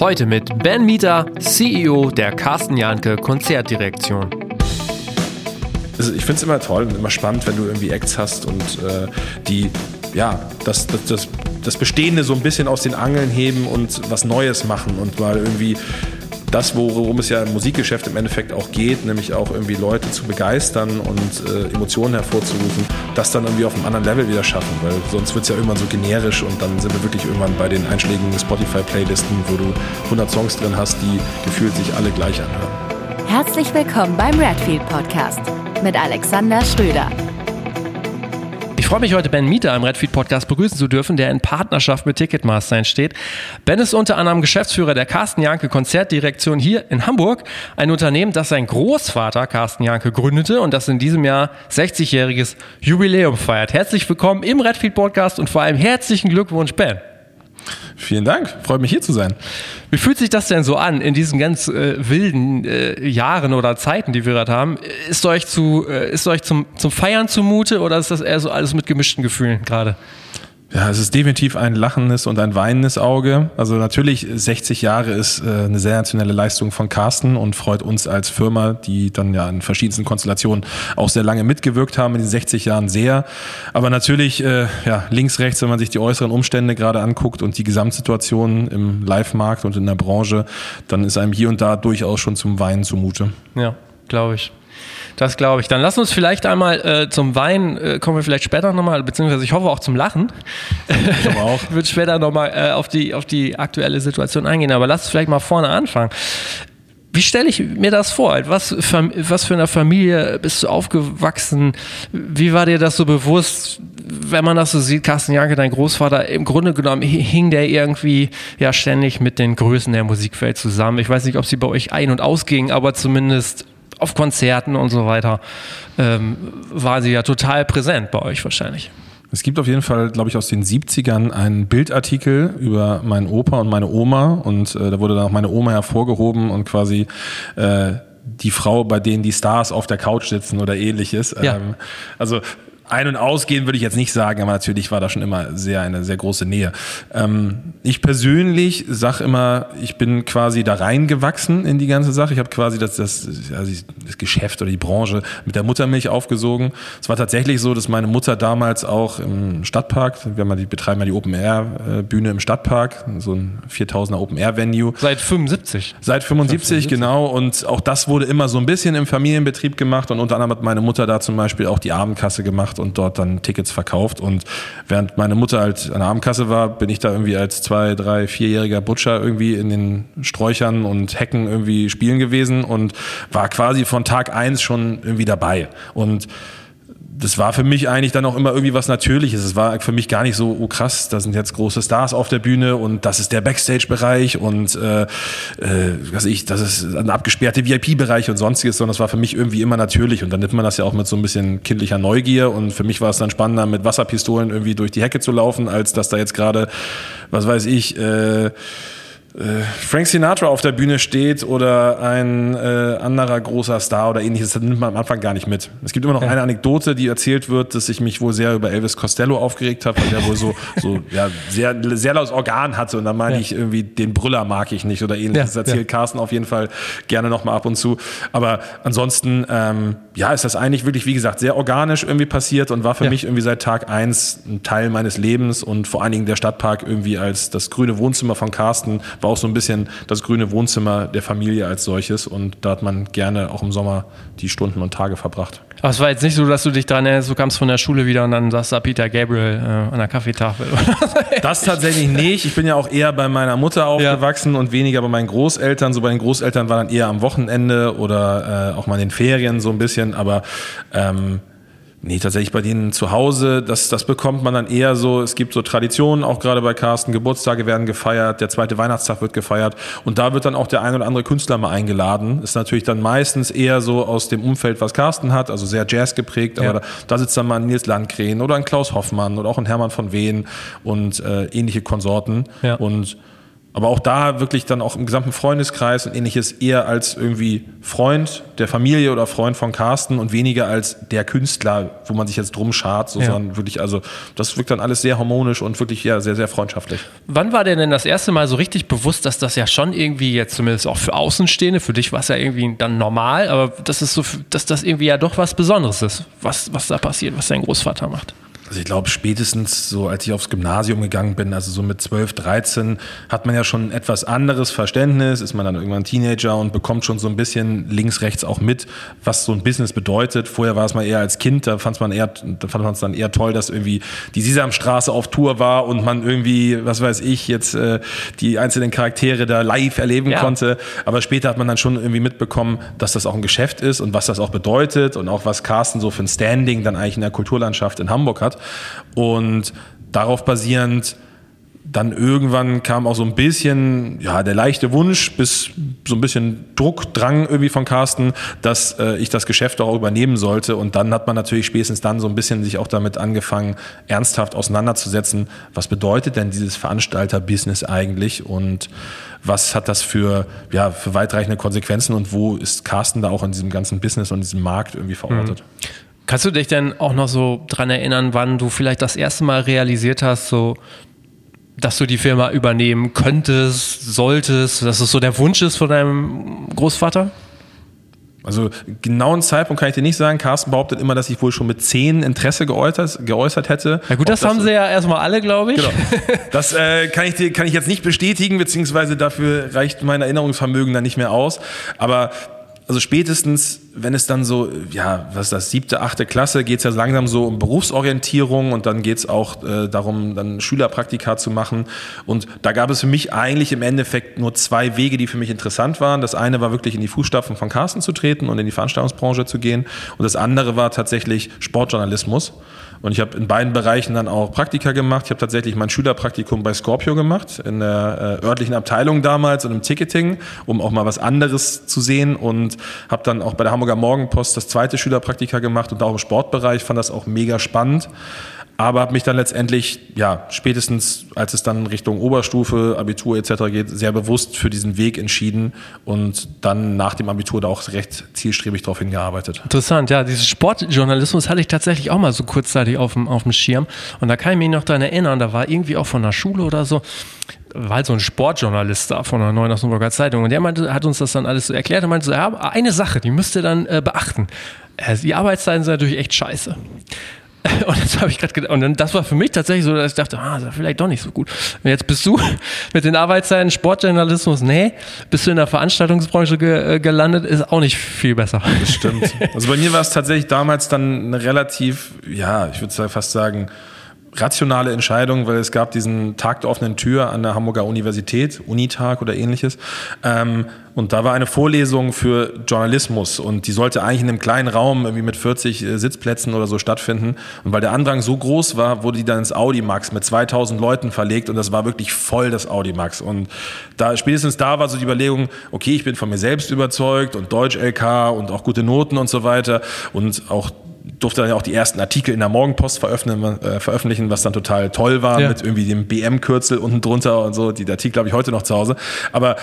Heute mit Ben Mieter, CEO der Carsten Janke Konzertdirektion. Also ich finde es immer toll und immer spannend, wenn du irgendwie Acts hast und äh, die ja, das, das, das, das Bestehende so ein bisschen aus den Angeln heben und was Neues machen und mal irgendwie das, worum es ja im Musikgeschäft im Endeffekt auch geht, nämlich auch irgendwie Leute zu begeistern und äh, Emotionen hervorzurufen, das dann irgendwie auf einem anderen Level wieder schaffen, weil sonst wird es ja irgendwann so generisch und dann sind wir wirklich irgendwann bei den einschlägigen Spotify-Playlisten, wo du 100 Songs drin hast, die gefühlt sich alle gleich anhören. Herzlich willkommen beim Redfield Podcast mit Alexander Schröder. Ich freue mich heute, Ben Mieter im Redfeed Podcast begrüßen zu dürfen, der in Partnerschaft mit Ticketmaster entsteht. Ben ist unter anderem Geschäftsführer der Carsten Janke Konzertdirektion hier in Hamburg, ein Unternehmen, das sein Großvater Carsten Janke gründete und das in diesem Jahr 60-jähriges Jubiläum feiert. Herzlich willkommen im Redfeed Podcast und vor allem herzlichen Glückwunsch, Ben. Vielen Dank, freut mich hier zu sein. Wie fühlt sich das denn so an in diesen ganz äh, wilden äh, Jahren oder Zeiten, die wir gerade haben? Ist euch, zu, äh, ist euch zum, zum Feiern zumute oder ist das eher so alles mit gemischten Gefühlen gerade? Ja, es ist definitiv ein lachendes und ein weinendes Auge. Also natürlich 60 Jahre ist äh, eine sensationelle Leistung von Carsten und freut uns als Firma, die dann ja in verschiedensten Konstellationen auch sehr lange mitgewirkt haben in den 60 Jahren sehr. Aber natürlich äh, ja, links, rechts, wenn man sich die äußeren Umstände gerade anguckt und die Gesamtsituation im Live-Markt und in der Branche, dann ist einem hier und da durchaus schon zum Weinen zumute. Ja, glaube ich. Das glaube ich. Dann lass uns vielleicht einmal äh, zum Wein, äh, kommen wir vielleicht später nochmal, beziehungsweise ich hoffe auch zum Lachen. Ich hoffe auch. Wird später nochmal äh, auf, die, auf die aktuelle Situation eingehen, aber lass uns vielleicht mal vorne anfangen. Wie stelle ich mir das vor? Was, was für eine Familie bist du aufgewachsen? Wie war dir das so bewusst, wenn man das so sieht, Carsten Janke, dein Großvater, im Grunde genommen hing der irgendwie ja ständig mit den Größen der Musikwelt zusammen. Ich weiß nicht, ob sie bei euch ein- und ausgingen, aber zumindest auf Konzerten und so weiter, ähm, war sie ja total präsent bei euch wahrscheinlich. Es gibt auf jeden Fall, glaube ich, aus den 70ern einen Bildartikel über meinen Opa und meine Oma und äh, da wurde dann auch meine Oma hervorgehoben und quasi äh, die Frau, bei denen die Stars auf der Couch sitzen oder ähnliches. Ja. Ähm, also ein- und ausgehen würde ich jetzt nicht sagen, aber natürlich war da schon immer sehr eine sehr große Nähe. Ähm, ich persönlich sag immer, ich bin quasi da reingewachsen in die ganze Sache. Ich habe quasi das, das, also das Geschäft oder die Branche mit der Muttermilch aufgesogen. Es war tatsächlich so, dass meine Mutter damals auch im Stadtpark, wir haben die, betreiben ja die Open Air Bühne im Stadtpark, so ein 4000er Open Air Venue. Seit 75. Seit 75, 75, genau. Und auch das wurde immer so ein bisschen im Familienbetrieb gemacht und unter anderem hat meine Mutter da zum Beispiel auch die Abendkasse gemacht und dort dann Tickets verkauft. Und während meine Mutter halt an der Abendkasse war, bin ich da irgendwie als zwei, drei, vierjähriger Butcher irgendwie in den Sträuchern und Hecken irgendwie spielen gewesen und war quasi von Tag eins schon irgendwie dabei. Und das war für mich eigentlich dann auch immer irgendwie was Natürliches. Es war für mich gar nicht so, oh krass, da sind jetzt große Stars auf der Bühne und das ist der Backstage-Bereich und äh, äh, was ich, das ist ein abgesperrte VIP-Bereich und sonstiges, sondern es war für mich irgendwie immer natürlich und dann nimmt man das ja auch mit so ein bisschen kindlicher Neugier und für mich war es dann spannender, mit Wasserpistolen irgendwie durch die Hecke zu laufen, als dass da jetzt gerade, was weiß ich, äh, Frank Sinatra auf der Bühne steht oder ein äh, anderer großer Star oder ähnliches, das nimmt man am Anfang gar nicht mit. Es gibt immer noch ja. eine Anekdote, die erzählt wird, dass ich mich wohl sehr über Elvis Costello aufgeregt habe, weil der wohl so, so ja, sehr, sehr lautes Organ hatte und dann meine ja. ich irgendwie, den Brüller mag ich nicht oder ähnliches. Das erzählt Carsten auf jeden Fall gerne nochmal ab und zu. Aber ansonsten, ähm, ja, ist das eigentlich wirklich, wie gesagt, sehr organisch irgendwie passiert und war für mich irgendwie seit Tag eins ein Teil meines Lebens und vor allen Dingen der Stadtpark irgendwie als das grüne Wohnzimmer von Carsten war auch so ein bisschen das grüne Wohnzimmer der Familie als solches und da hat man gerne auch im Sommer die Stunden und Tage verbracht. Aber es war jetzt nicht so, dass du dich daran erinnerst, du kamst von der Schule wieder und dann saß da Peter Gabriel äh, an der Kaffeetafel. das tatsächlich nicht. Ich bin ja auch eher bei meiner Mutter aufgewachsen ja. und weniger bei meinen Großeltern. So bei den Großeltern war dann eher am Wochenende oder äh, auch mal in den Ferien so ein bisschen, aber ähm, Nee, tatsächlich bei denen zu Hause, das, das bekommt man dann eher so, es gibt so Traditionen, auch gerade bei Carsten, Geburtstage werden gefeiert, der zweite Weihnachtstag wird gefeiert und da wird dann auch der ein oder andere Künstler mal eingeladen. Ist natürlich dann meistens eher so aus dem Umfeld, was Carsten hat, also sehr Jazz geprägt, aber ja. da, da, sitzt dann mal ein Nils Landgren oder ein Klaus Hoffmann oder auch ein Hermann von Wehen und äh, ähnliche Konsorten ja. und aber auch da wirklich dann auch im gesamten Freundeskreis und ähnliches eher als irgendwie Freund der Familie oder Freund von Carsten und weniger als der Künstler, wo man sich jetzt drum schart, so, ja. sondern wirklich, also das wirkt dann alles sehr harmonisch und wirklich ja sehr, sehr freundschaftlich. Wann war dir denn das erste Mal so richtig bewusst, dass das ja schon irgendwie jetzt zumindest auch für Außenstehende, für dich war es ja irgendwie dann normal, aber das ist so, dass das irgendwie ja doch was Besonderes ist, was, was da passiert, was dein Großvater macht? Also ich glaube, spätestens so, als ich aufs Gymnasium gegangen bin, also so mit 12, 13, hat man ja schon ein etwas anderes Verständnis, ist man dann irgendwann Teenager und bekommt schon so ein bisschen links, rechts auch mit, was so ein Business bedeutet. Vorher war es mal eher als Kind, da fand man eher, da fand man es dann eher toll, dass irgendwie die Sesamstraße auf Tour war und man irgendwie, was weiß ich, jetzt äh, die einzelnen Charaktere da live erleben ja. konnte. Aber später hat man dann schon irgendwie mitbekommen, dass das auch ein Geschäft ist und was das auch bedeutet und auch was Carsten so für ein Standing dann eigentlich in der Kulturlandschaft in Hamburg hat. Und darauf basierend dann irgendwann kam auch so ein bisschen, ja, der leichte Wunsch bis so ein bisschen Druck, Drang irgendwie von Carsten, dass äh, ich das Geschäft auch übernehmen sollte. Und dann hat man natürlich spätestens dann so ein bisschen sich auch damit angefangen, ernsthaft auseinanderzusetzen. Was bedeutet denn dieses Veranstalter-Business eigentlich? Und was hat das für, ja, für weitreichende Konsequenzen? Und wo ist Carsten da auch in diesem ganzen Business und diesem Markt irgendwie verortet? Mhm. Kannst du dich denn auch noch so dran erinnern, wann du vielleicht das erste Mal realisiert hast, so, dass du die Firma übernehmen könntest, solltest, dass es so der Wunsch ist von deinem Großvater? Also genauen Zeitpunkt kann ich dir nicht sagen. Carsten behauptet immer, dass ich wohl schon mit zehn Interesse geäußert, geäußert hätte. Ja gut, das, das haben sie ja erstmal alle, glaube ich. Genau. Das äh, kann, ich dir, kann ich jetzt nicht bestätigen, beziehungsweise dafür reicht mein Erinnerungsvermögen dann nicht mehr aus. Aber also spätestens, wenn es dann so, ja, was ist das, siebte, achte Klasse, geht es ja langsam so um Berufsorientierung und dann geht es auch äh, darum, dann Schülerpraktika zu machen. Und da gab es für mich eigentlich im Endeffekt nur zwei Wege, die für mich interessant waren. Das eine war wirklich in die Fußstapfen von Carsten zu treten und in die Veranstaltungsbranche zu gehen. Und das andere war tatsächlich Sportjournalismus. Und ich habe in beiden Bereichen dann auch Praktika gemacht. Ich habe tatsächlich mein Schülerpraktikum bei Scorpio gemacht, in der äh, örtlichen Abteilung damals und im Ticketing, um auch mal was anderes zu sehen. Und habe dann auch bei der Hamburger Morgenpost das zweite Schülerpraktika gemacht und auch im Sportbereich. Fand das auch mega spannend aber habe mich dann letztendlich, ja, spätestens als es dann Richtung Oberstufe, Abitur etc. geht, sehr bewusst für diesen Weg entschieden und dann nach dem Abitur da auch recht zielstrebig darauf hingearbeitet. Interessant, ja, dieses Sportjournalismus hatte ich tatsächlich auch mal so kurzzeitig auf dem, auf dem Schirm und da kann ich mich noch daran erinnern, da war irgendwie auch von der Schule oder so, war halt so ein Sportjournalist da von der Neuen Osnabrücker Zeitung und der meinte, hat uns das dann alles so erklärt und meinte so, ja, eine Sache, die müsst ihr dann äh, beachten. Äh, die Arbeitszeiten sind natürlich echt scheiße. Und das habe ich gerade gedacht. Und dann, das war für mich tatsächlich so, dass ich dachte, ah, vielleicht doch nicht so gut. Und jetzt bist du mit den Arbeitszeiten Sportjournalismus, nee, bist du in der Veranstaltungsbranche ge, äh, gelandet, ist auch nicht viel besser. Das stimmt. Also bei mir war es tatsächlich damals dann eine relativ, ja, ich würde fast sagen, rationale Entscheidung, weil es gab diesen Tag der offenen Tür an der Hamburger Universität, Unitag oder ähnliches. Ähm, und da war eine Vorlesung für Journalismus und die sollte eigentlich in einem kleinen Raum irgendwie mit 40 äh, Sitzplätzen oder so stattfinden. Und weil der Andrang so groß war, wurde die dann ins Audimax mit 2000 Leuten verlegt und das war wirklich voll das Audimax. Und da spätestens da war so die Überlegung, okay, ich bin von mir selbst überzeugt und Deutsch LK und auch gute Noten und so weiter und auch durfte dann ja auch die ersten Artikel in der Morgenpost veröffentlichen, äh, veröffentlichen was dann total toll war, ja. mit irgendwie dem BM-Kürzel unten drunter und so. Die Artikel habe ich heute noch zu Hause. Aber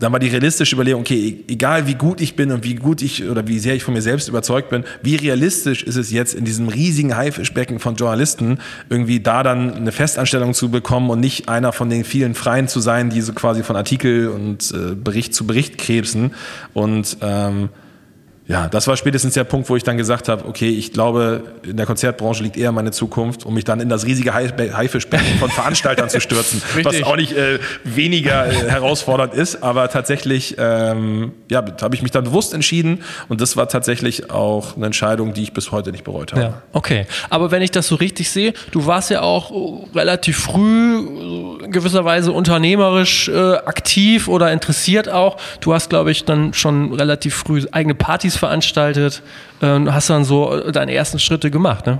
dann war die realistische Überlegung, okay, e-, egal wie gut ich bin und wie gut ich oder wie sehr ich von mir selbst überzeugt bin, wie realistisch ist es jetzt in diesem riesigen Haifischbecken von Journalisten irgendwie da dann eine Festanstellung zu bekommen und nicht einer von den vielen Freien zu sein, die so quasi von Artikel und äh, Bericht zu Bericht krebsen und ähm, ja, das war spätestens der Punkt, wo ich dann gesagt habe, okay, ich glaube, in der Konzertbranche liegt eher meine Zukunft, um mich dann in das riesige Haifischbecken von Veranstaltern zu stürzen, was auch nicht äh, weniger äh, herausfordernd ist, aber tatsächlich, ähm, ja, habe ich mich dann bewusst entschieden und das war tatsächlich auch eine Entscheidung, die ich bis heute nicht bereut habe. Ja, okay. Aber wenn ich das so richtig sehe, du warst ja auch relativ früh gewisserweise unternehmerisch äh, aktiv oder interessiert auch. Du hast, glaube ich, dann schon relativ früh eigene Partys veranstaltet, äh, hast dann so deine ersten Schritte gemacht, ne?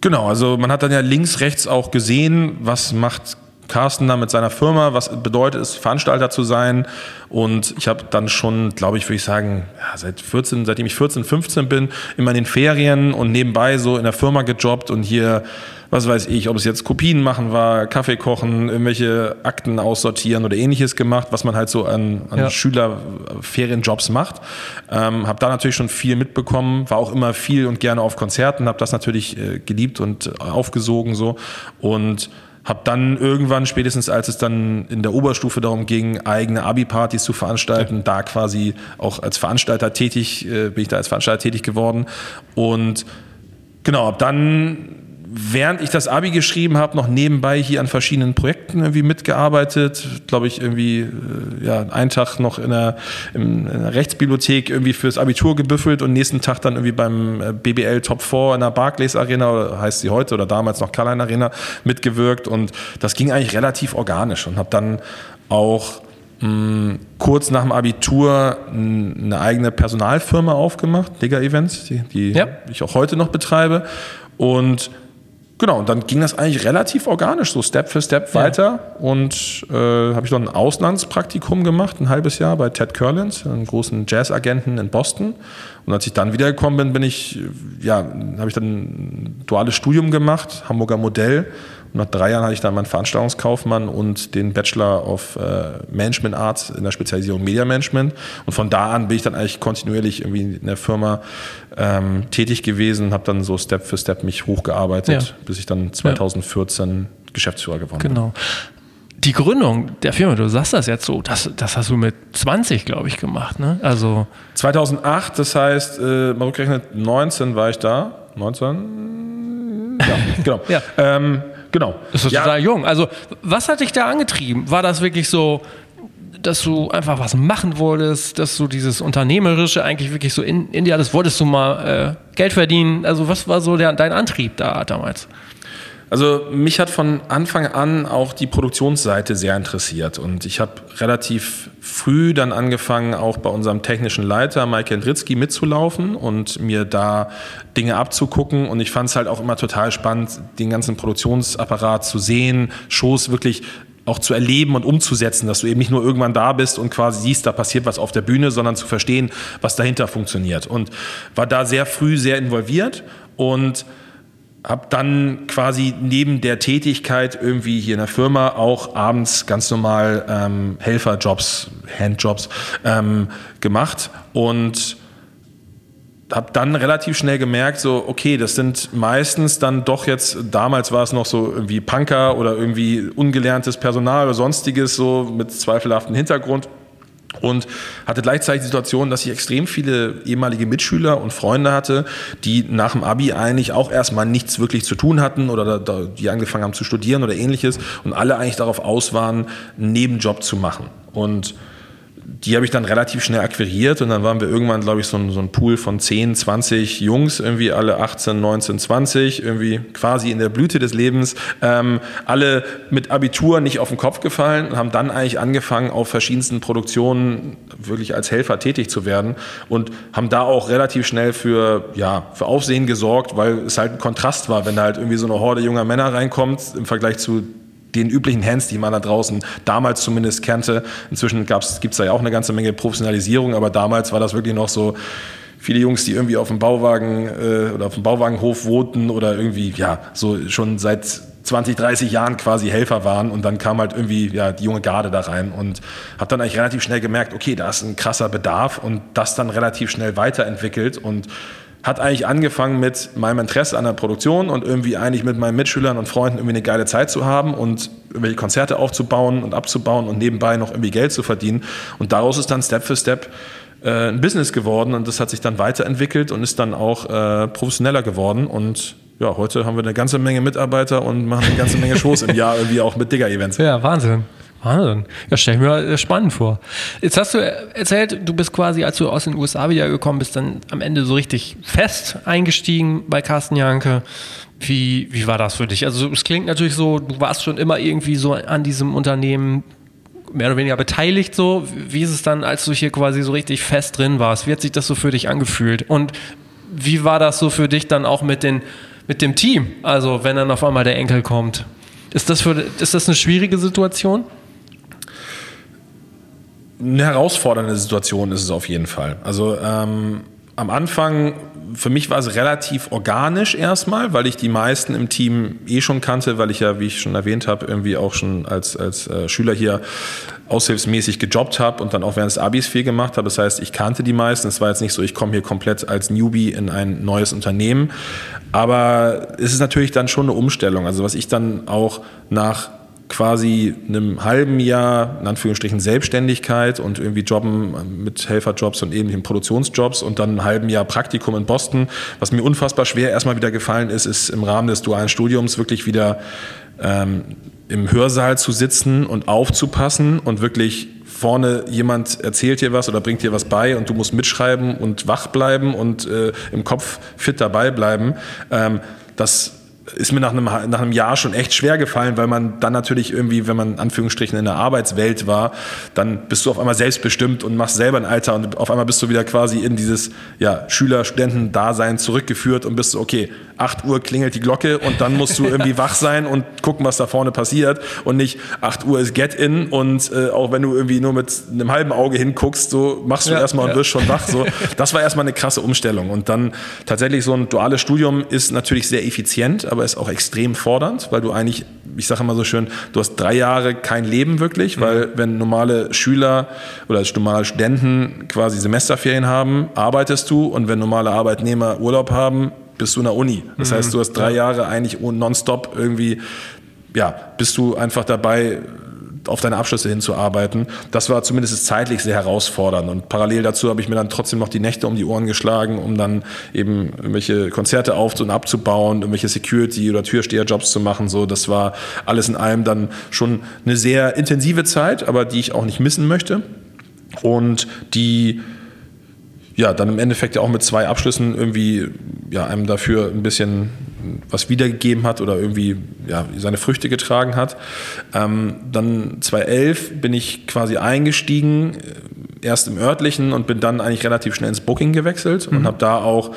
Genau, also man hat dann ja links, rechts auch gesehen, was macht Carsten da mit seiner Firma, was bedeutet es, Veranstalter zu sein. Und ich habe dann schon, glaube ich, würde ich sagen, ja, seit 14, seitdem ich 14, 15 bin, immer in den Ferien und nebenbei so in der Firma gejobbt und hier was weiß ich, ob es jetzt Kopien machen war, Kaffee kochen, irgendwelche Akten aussortieren oder ähnliches gemacht, was man halt so an, an ja. Schülerferienjobs macht. Ähm, habe da natürlich schon viel mitbekommen, war auch immer viel und gerne auf Konzerten, habe das natürlich äh, geliebt und aufgesogen so und habe dann irgendwann, spätestens als es dann in der Oberstufe darum ging, eigene Abi-Partys zu veranstalten, ja. da quasi auch als Veranstalter tätig, äh, bin ich da als Veranstalter tätig geworden. Und genau, ab dann während ich das Abi geschrieben habe, noch nebenbei hier an verschiedenen Projekten irgendwie mitgearbeitet. Glaube ich, irgendwie äh, ja, einen Tag noch in der, in der Rechtsbibliothek irgendwie fürs Abitur gebüffelt und nächsten Tag dann irgendwie beim äh, BBL Top 4 in der Barclays Arena, oder heißt sie heute, oder damals noch Carline Arena, mitgewirkt. Und das ging eigentlich relativ organisch und habe dann auch mh, kurz nach dem Abitur eine eigene Personalfirma aufgemacht, Digger Events, die, die ja. ich auch heute noch betreibe. Und Genau, und dann ging das eigentlich relativ organisch, so Step für Step weiter. Und äh, habe ich dann ein Auslandspraktikum gemacht, ein halbes Jahr bei Ted Curlins, einem großen Jazzagenten in Boston. Und als ich dann wiedergekommen bin, bin ich, ja, habe ich dann ein duales Studium gemacht, Hamburger Modell nach drei Jahren hatte ich dann meinen Veranstaltungskaufmann und den Bachelor of äh, Management Arts in der Spezialisierung Media Management. Und von da an bin ich dann eigentlich kontinuierlich irgendwie in der Firma ähm, tätig gewesen und habe dann so Step für Step mich hochgearbeitet, ja. bis ich dann 2014 ja. Geschäftsführer geworden bin. Genau. Die Gründung der Firma, du sagst das jetzt so, das, das hast du mit 20, glaube ich, gemacht, ne? Also 2008, das heißt, äh, mal rückgerechnet, 19 war ich da. 19? Ja, genau. ja. Ähm, Genau. Das ist ja. total jung. Also, was hat dich da angetrieben? War das wirklich so, dass du einfach was machen wolltest, dass du dieses Unternehmerische eigentlich wirklich so in, in dir hattest? Wolltest du mal äh, Geld verdienen? Also, was war so der, dein Antrieb da damals? Also mich hat von Anfang an auch die Produktionsseite sehr interessiert. Und ich habe relativ früh dann angefangen, auch bei unserem technischen Leiter Mike Endritzky mitzulaufen und mir da Dinge abzugucken. Und ich fand es halt auch immer total spannend, den ganzen Produktionsapparat zu sehen, Shows wirklich auch zu erleben und umzusetzen, dass du eben nicht nur irgendwann da bist und quasi siehst, da passiert was auf der Bühne, sondern zu verstehen, was dahinter funktioniert. Und war da sehr früh sehr involviert. Und habe dann quasi neben der Tätigkeit irgendwie hier in der Firma auch abends ganz normal ähm, Helferjobs, Handjobs ähm, gemacht und habe dann relativ schnell gemerkt, so okay, das sind meistens dann doch jetzt, damals war es noch so irgendwie Punker oder irgendwie ungelerntes Personal oder sonstiges, so mit zweifelhaftem Hintergrund und hatte gleichzeitig die Situation, dass ich extrem viele ehemalige Mitschüler und Freunde hatte, die nach dem Abi eigentlich auch erstmal nichts wirklich zu tun hatten oder da, die angefangen haben zu studieren oder ähnliches und alle eigentlich darauf aus waren, einen Nebenjob zu machen. Und die habe ich dann relativ schnell akquiriert und dann waren wir irgendwann, glaube ich, so ein, so ein, Pool von 10, 20 Jungs, irgendwie alle 18, 19, 20, irgendwie quasi in der Blüte des Lebens, ähm, alle mit Abitur nicht auf den Kopf gefallen und haben dann eigentlich angefangen, auf verschiedensten Produktionen wirklich als Helfer tätig zu werden und haben da auch relativ schnell für, ja, für Aufsehen gesorgt, weil es halt ein Kontrast war, wenn da halt irgendwie so eine Horde junger Männer reinkommt im Vergleich zu den üblichen Hands, die man da draußen damals zumindest kannte. Inzwischen gibt es da ja auch eine ganze Menge Professionalisierung, aber damals war das wirklich noch so viele Jungs, die irgendwie auf dem Bauwagen äh, oder auf dem Bauwagenhof wohnten oder irgendwie, ja, so schon seit 20, 30 Jahren quasi Helfer waren und dann kam halt irgendwie ja, die junge Garde da rein und habe dann eigentlich relativ schnell gemerkt, okay, da ist ein krasser Bedarf und das dann relativ schnell weiterentwickelt und hat eigentlich angefangen mit meinem Interesse an der Produktion und irgendwie eigentlich mit meinen Mitschülern und Freunden irgendwie eine geile Zeit zu haben und irgendwelche Konzerte aufzubauen und abzubauen und nebenbei noch irgendwie Geld zu verdienen. Und daraus ist dann Step für Step äh, ein Business geworden und das hat sich dann weiterentwickelt und ist dann auch äh, professioneller geworden und ja, heute haben wir eine ganze Menge Mitarbeiter und machen eine ganze Menge Shows im Jahr irgendwie auch mit Digger-Events. Ja, Wahnsinn. Wahnsinn. Ja, stell ich mir spannend vor. Jetzt hast du erzählt, du bist quasi, als du aus den USA wiedergekommen bist, dann am Ende so richtig fest eingestiegen bei Carsten Janke. Wie, wie war das für dich? Also es klingt natürlich so, du warst schon immer irgendwie so an diesem Unternehmen mehr oder weniger beteiligt so. Wie ist es dann, als du hier quasi so richtig fest drin warst? Wie hat sich das so für dich angefühlt? Und wie war das so für dich dann auch mit, den, mit dem Team? Also wenn dann auf einmal der Enkel kommt? Ist das, für, ist das eine schwierige Situation? Eine herausfordernde Situation ist es auf jeden Fall. Also ähm, am Anfang, für mich war es relativ organisch erstmal, weil ich die meisten im Team eh schon kannte, weil ich ja, wie ich schon erwähnt habe, irgendwie auch schon als, als äh, Schüler hier aushilfsmäßig gejobbt habe und dann auch während des Abis viel gemacht habe. Das heißt, ich kannte die meisten. Es war jetzt nicht so, ich komme hier komplett als Newbie in ein neues Unternehmen. Aber es ist natürlich dann schon eine Umstellung. Also was ich dann auch nach quasi einem halben Jahr, in Anführungsstrichen, Selbstständigkeit und irgendwie Jobben mit Helferjobs und ähnlichen Produktionsjobs und dann einem halben Jahr Praktikum in Boston. Was mir unfassbar schwer erstmal wieder gefallen ist, ist im Rahmen des dualen Studiums wirklich wieder ähm, im Hörsaal zu sitzen und aufzupassen und wirklich vorne jemand erzählt dir was oder bringt dir was bei und du musst mitschreiben und wach bleiben und äh, im Kopf fit dabei bleiben. Ähm, das ist mir nach einem, nach einem Jahr schon echt schwer gefallen, weil man dann natürlich irgendwie, wenn man in Anführungsstrichen in der Arbeitswelt war, dann bist du auf einmal selbstbestimmt und machst selber ein Alter und auf einmal bist du wieder quasi in dieses ja, Schüler-Studenten-Dasein zurückgeführt und bist so, okay, 8 Uhr klingelt die Glocke und dann musst du irgendwie wach sein und gucken, was da vorne passiert und nicht 8 Uhr ist Get-In und äh, auch wenn du irgendwie nur mit einem halben Auge hinguckst, so machst du ja, erstmal ja. und wirst schon wach. So. Das war erstmal eine krasse Umstellung und dann tatsächlich so ein duales Studium ist natürlich sehr effizient, aber ist auch extrem fordernd, weil du eigentlich, ich sage immer so schön, du hast drei Jahre kein Leben wirklich, weil mhm. wenn normale Schüler oder normale Studenten quasi Semesterferien haben, arbeitest du und wenn normale Arbeitnehmer Urlaub haben, bist du in der Uni. Das mhm. heißt, du hast drei Jahre eigentlich nonstop irgendwie, ja, bist du einfach dabei, auf deine Abschlüsse hinzuarbeiten. Das war zumindest zeitlich sehr herausfordernd. Und parallel dazu habe ich mir dann trotzdem noch die Nächte um die Ohren geschlagen, um dann eben irgendwelche Konzerte auf- und abzubauen, irgendwelche Security- oder Türsteherjobs zu machen. So, das war alles in allem dann schon eine sehr intensive Zeit, aber die ich auch nicht missen möchte. Und die ja, dann im Endeffekt ja auch mit zwei Abschlüssen irgendwie ja, einem dafür ein bisschen was wiedergegeben hat oder irgendwie ja, seine Früchte getragen hat. Ähm, dann 2011 bin ich quasi eingestiegen, äh, erst im örtlichen und bin dann eigentlich relativ schnell ins Booking gewechselt mhm. und habe da auch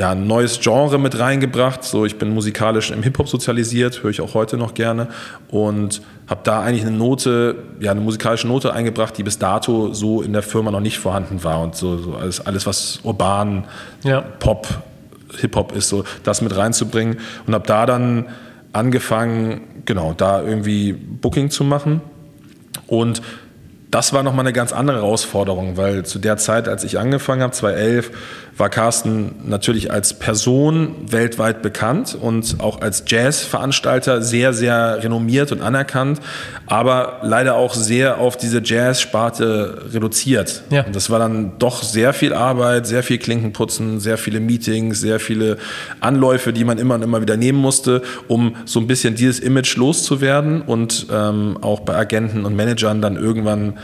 ja, ein neues Genre mit reingebracht. So, ich bin musikalisch im Hip-Hop sozialisiert, höre ich auch heute noch gerne und habe da eigentlich eine Note, ja, eine musikalische Note eingebracht, die bis dato so in der Firma noch nicht vorhanden war und so, so alles, alles, was urban, ja. Pop, Hip-Hop ist, so das mit reinzubringen und habe da dann angefangen, genau, da irgendwie Booking zu machen und das war nochmal eine ganz andere Herausforderung, weil zu der Zeit, als ich angefangen habe, 2011, war Carsten natürlich als Person weltweit bekannt und auch als Jazzveranstalter sehr, sehr renommiert und anerkannt, aber leider auch sehr auf diese Jazz-Sparte reduziert. Ja. Und das war dann doch sehr viel Arbeit, sehr viel Klinkenputzen, sehr viele Meetings, sehr viele Anläufe, die man immer und immer wieder nehmen musste, um so ein bisschen dieses Image loszuwerden und ähm, auch bei Agenten und Managern dann irgendwann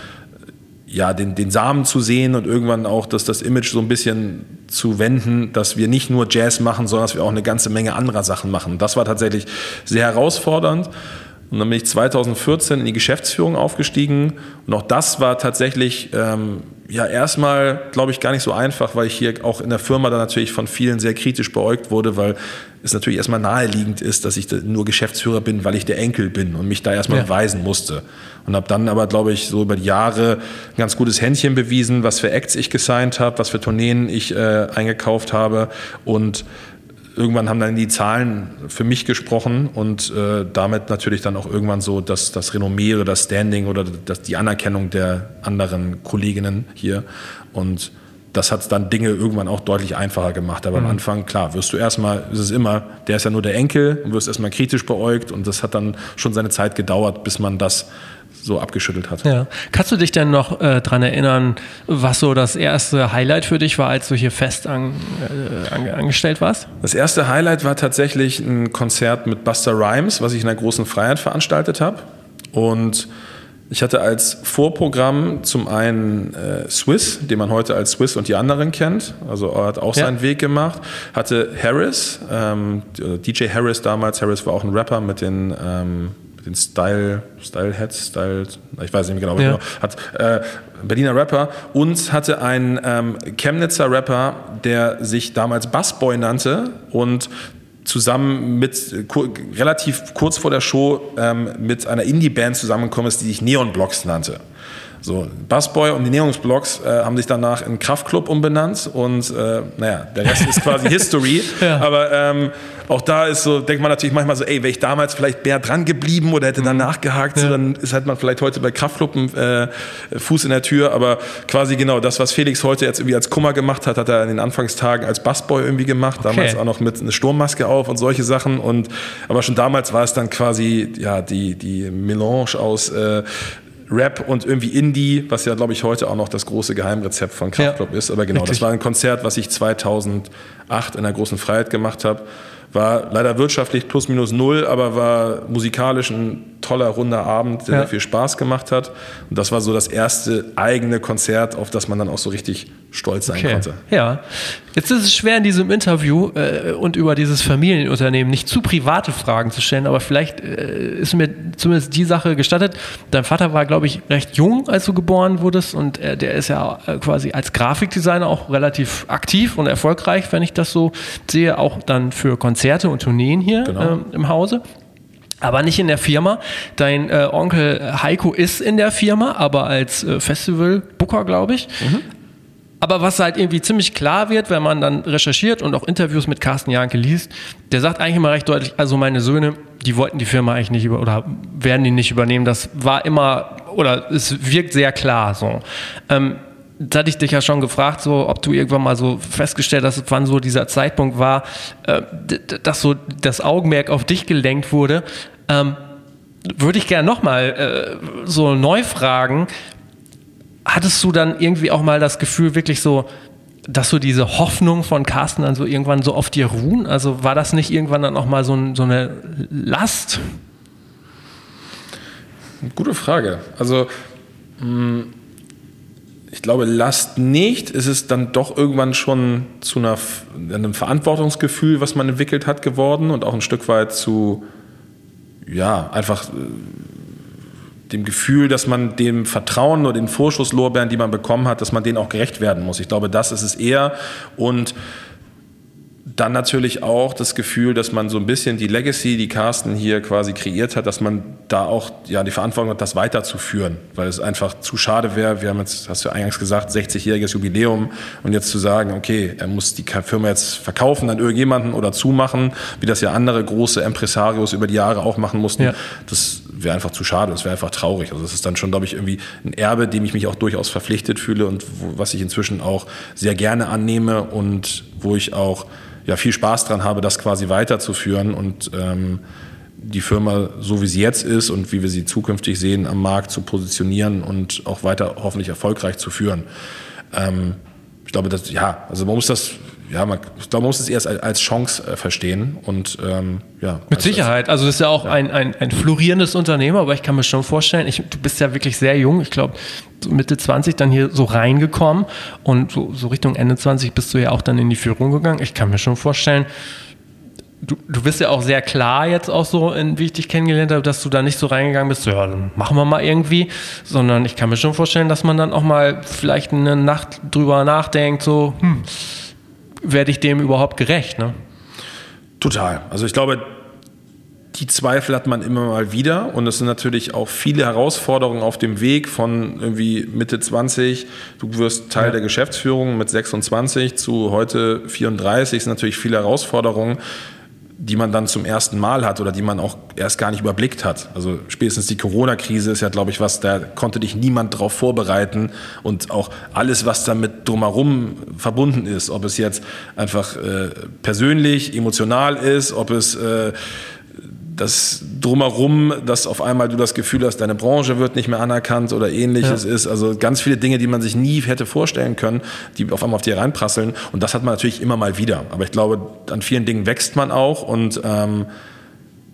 ja, den, den Samen zu sehen und irgendwann auch das, das Image so ein bisschen zu wenden, dass wir nicht nur Jazz machen, sondern dass wir auch eine ganze Menge anderer Sachen machen. Das war tatsächlich sehr herausfordernd. Und dann bin ich 2014 in die Geschäftsführung aufgestiegen. Und auch das war tatsächlich ähm, ja erstmal, glaube ich, gar nicht so einfach, weil ich hier auch in der Firma dann natürlich von vielen sehr kritisch beäugt wurde, weil es natürlich erstmal naheliegend ist, dass ich nur Geschäftsführer bin, weil ich der Enkel bin und mich da erstmal ja. beweisen musste. Und habe dann aber, glaube ich, so über die Jahre ein ganz gutes Händchen bewiesen, was für Acts ich gesigned habe, was für Tourneen ich äh, eingekauft habe und irgendwann haben dann die Zahlen für mich gesprochen und äh, damit natürlich dann auch irgendwann so das, das Renommee oder das Standing oder das, die Anerkennung der anderen Kolleginnen hier. Und das hat dann Dinge irgendwann auch deutlich einfacher gemacht. Aber mhm. am Anfang, klar, wirst du erstmal, ist es immer, der ist ja nur der Enkel und wirst erstmal kritisch beäugt und das hat dann schon seine Zeit gedauert, bis man das so abgeschüttelt hat. Ja. Kannst du dich denn noch äh, daran erinnern, was so das erste Highlight für dich war, als du hier fest an, äh, an, angestellt warst? Das erste Highlight war tatsächlich ein Konzert mit Buster Rhymes, was ich in der großen Freiheit veranstaltet habe. Und ich hatte als Vorprogramm zum einen äh, Swiss, den man heute als Swiss und die anderen kennt, also er hat auch ja. seinen Weg gemacht. Hatte Harris, ähm, DJ Harris damals, Harris war auch ein Rapper mit den ähm, den Style, Style Heads, Style, ich weiß nicht mehr genau, ja. genau hat äh, Berliner Rapper und hatte einen ähm, Chemnitzer Rapper, der sich damals Bassboy nannte und zusammen mit relativ kurz vor der Show ähm, mit einer Indie-Band zusammengekommen ist, die sich Neon Blocks nannte. So, Busboy und die Neonungsblocks äh, haben sich danach in Kraftclub umbenannt und äh, naja, der Rest ist quasi History. Ja. Aber ähm, auch da ist so, denkt man natürlich manchmal so, ey, wäre ich damals vielleicht mehr dran geblieben oder hätte dann mhm. nachgehakt, ja. so, dann ist halt man vielleicht heute bei Kraftclub äh, Fuß in der Tür. Aber quasi genau das, was Felix heute jetzt irgendwie als Kummer gemacht hat, hat er in den Anfangstagen als Busboy irgendwie gemacht. Okay. Damals auch noch mit einer Sturmmaske auf und solche Sachen. Und aber schon damals war es dann quasi ja die die Melange aus äh, Rap und irgendwie Indie, was ja, glaube ich, heute auch noch das große Geheimrezept von Kraftklub ja, ist. Aber genau, richtig. das war ein Konzert, was ich 2008 in der großen Freiheit gemacht habe. War leider wirtschaftlich plus minus null, aber war musikalisch ein toller, runder Abend, der ja. viel Spaß gemacht hat. Und das war so das erste eigene Konzert, auf das man dann auch so richtig stolz sein okay. konnte. Ja, jetzt ist es schwer in diesem Interview äh, und über dieses Familienunternehmen nicht zu private Fragen zu stellen, aber vielleicht äh, ist mir zumindest die Sache gestattet. Dein Vater war, glaube ich, recht jung, als du geboren wurdest und äh, der ist ja äh, quasi als Grafikdesigner auch relativ aktiv und erfolgreich, wenn ich das so sehe, auch dann für Konzerte und Tourneen hier genau. Ähm, im Hause aber nicht in der Firma. Dein äh, Onkel Heiko ist in der Firma, aber als äh, Festival-Booker, glaube ich. Mhm. Aber was halt irgendwie ziemlich klar wird, wenn man dann recherchiert und auch Interviews mit Carsten Janke liest, der sagt eigentlich immer recht deutlich, also meine Söhne, die wollten die Firma eigentlich nicht über oder werden die nicht übernehmen. Das war immer oder es wirkt sehr klar so. Ähm, da hatte ich dich ja schon gefragt, so, ob du irgendwann mal so festgestellt hast, wann so dieser Zeitpunkt war, äh, dass so das Augenmerk auf dich gelenkt wurde. Ähm, würde ich gerne nochmal äh, so neu fragen. Hattest du dann irgendwie auch mal das Gefühl, wirklich so, dass so diese Hoffnung von Carsten dann so irgendwann so auf dir ruhen? Also war das nicht irgendwann dann auch mal so, ein, so eine Last? Gute Frage. Also, mh, mm, ich glaube, Last nicht. Es ist dann doch irgendwann schon zu einer, einem Verantwortungsgefühl, was man entwickelt hat, geworden und auch ein Stück weit zu, ja, einfach äh, dem Gefühl, dass man dem Vertrauen oder den Vorschusslorbeeren, die man bekommen hat, dass man denen auch gerecht werden muss. Ich glaube, das ist es eher und dann natürlich auch das Gefühl, dass man so ein bisschen die Legacy, die Carsten hier quasi kreiert hat, dass man da auch ja, die Verantwortung hat, das weiterzuführen, weil es einfach zu schade wäre. Wir haben jetzt, hast du eingangs gesagt, 60-jähriges Jubiläum und jetzt zu sagen, okay, er muss die Firma jetzt verkaufen an irgendjemanden oder zumachen, wie das ja andere große Impresarios über die Jahre auch machen mussten, ja. das wäre einfach zu schade, das wäre einfach traurig. Also das ist dann schon, glaube ich, irgendwie ein Erbe, dem ich mich auch durchaus verpflichtet fühle und wo, was ich inzwischen auch sehr gerne annehme und wo ich auch ja viel Spaß dran habe, das quasi weiterzuführen und ähm, die Firma so wie sie jetzt ist und wie wir sie zukünftig sehen am Markt zu positionieren und auch weiter hoffentlich erfolgreich zu führen. Ähm, ich glaube, dass ja, also man muss das ja, man, ich glaube, man muss es erst als Chance äh, verstehen und ähm, ja. Mit Sicherheit. Also das ist ja auch ja. Ein, ein, ein florierendes Unternehmen, aber ich kann mir schon vorstellen, ich, du bist ja wirklich sehr jung, ich glaube Mitte 20 dann hier so reingekommen und so, so Richtung Ende 20 bist du ja auch dann in die Führung gegangen. Ich kann mir schon vorstellen, du, du bist ja auch sehr klar jetzt auch so, in, wie ich dich kennengelernt habe, dass du da nicht so reingegangen bist, so, ja, dann machen wir mal irgendwie, sondern ich kann mir schon vorstellen, dass man dann auch mal vielleicht eine Nacht drüber nachdenkt, so, hm, werde ich dem überhaupt gerecht? Ne? Total. Also ich glaube, die Zweifel hat man immer mal wieder und es sind natürlich auch viele Herausforderungen auf dem Weg von irgendwie Mitte 20, du wirst Teil ja. der Geschäftsführung mit 26 zu heute 34, sind natürlich viele Herausforderungen die man dann zum ersten Mal hat oder die man auch erst gar nicht überblickt hat. Also spätestens die Corona-Krise ist ja, glaube ich, was, da konnte dich niemand darauf vorbereiten und auch alles, was damit drumherum verbunden ist, ob es jetzt einfach äh, persönlich, emotional ist, ob es äh, das drumherum, dass auf einmal du das Gefühl hast, deine Branche wird nicht mehr anerkannt oder ähnliches ja. ist. Also ganz viele Dinge, die man sich nie hätte vorstellen können, die auf einmal auf dir reinprasseln. Und das hat man natürlich immer mal wieder. Aber ich glaube, an vielen Dingen wächst man auch und ähm,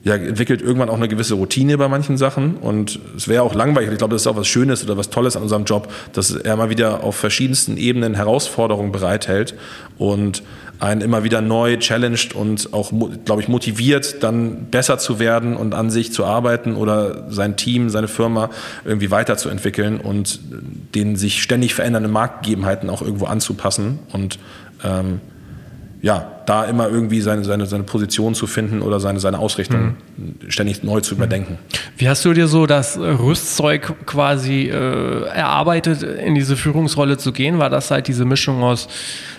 ja, entwickelt irgendwann auch eine gewisse Routine bei manchen Sachen. Und es wäre auch langweilig. Ich glaube, das ist auch was Schönes oder was Tolles an unserem Job, dass er mal wieder auf verschiedensten Ebenen Herausforderungen bereithält und einen immer wieder neu challenged und auch, glaube ich, motiviert, dann besser zu werden und an sich zu arbeiten oder sein Team, seine Firma irgendwie weiterzuentwickeln und den sich ständig verändernden Marktgegebenheiten auch irgendwo anzupassen. Und ähm, ja, da immer irgendwie seine, seine, seine Position zu finden oder seine, seine Ausrichtung mhm. ständig neu zu überdenken. Wie hast du dir so das Rüstzeug quasi äh, erarbeitet, in diese Führungsrolle zu gehen? War das halt diese Mischung aus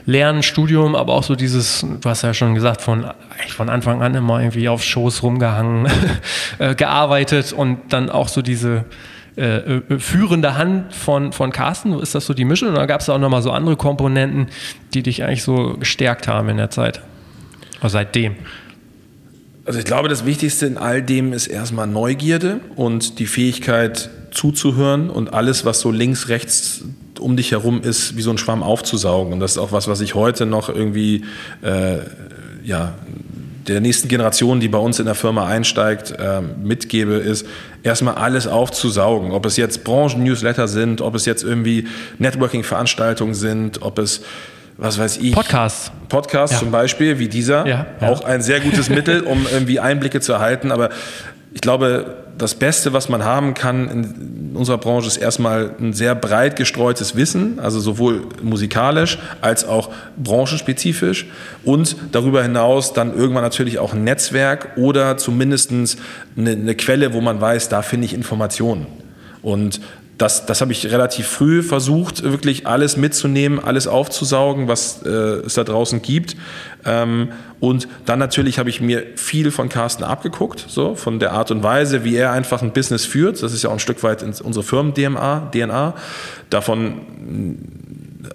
Lernen, Studium, aber auch so dieses, du hast ja schon gesagt, von, von Anfang an immer irgendwie auf Shows rumgehangen, äh, gearbeitet und dann auch so diese äh, äh, führende Hand von, von Carsten? Ist das so die Mischung? Oder gab es auch nochmal so andere Komponenten, die dich eigentlich so gestärkt haben in der Zeit? Oder seitdem? Also ich glaube, das Wichtigste in all dem ist erstmal Neugierde und die Fähigkeit zuzuhören und alles, was so links, rechts um dich herum ist, wie so ein Schwamm aufzusaugen. Und das ist auch was, was ich heute noch irgendwie äh, ja, der nächsten Generation, die bei uns in der Firma einsteigt, äh, mitgebe, ist erstmal alles aufzusaugen. Ob es jetzt Branchen-Newsletter sind, ob es jetzt irgendwie Networking-Veranstaltungen sind, ob es was weiß ich. Podcasts. Podcasts ja. zum Beispiel, wie dieser. Ja, ja. Auch ein sehr gutes Mittel, um irgendwie Einblicke zu erhalten. Aber ich glaube, das Beste, was man haben kann in unserer Branche, ist erstmal ein sehr breit gestreutes Wissen, also sowohl musikalisch als auch branchenspezifisch und darüber hinaus dann irgendwann natürlich auch ein Netzwerk oder zumindest eine, eine Quelle, wo man weiß, da finde ich Informationen. Und das, das habe ich relativ früh versucht, wirklich alles mitzunehmen, alles aufzusaugen, was äh, es da draußen gibt. Ähm, und dann natürlich habe ich mir viel von Carsten abgeguckt, so von der Art und Weise, wie er einfach ein Business führt. Das ist ja auch ein Stück weit unsere Firmen-DNA. DNA. Davon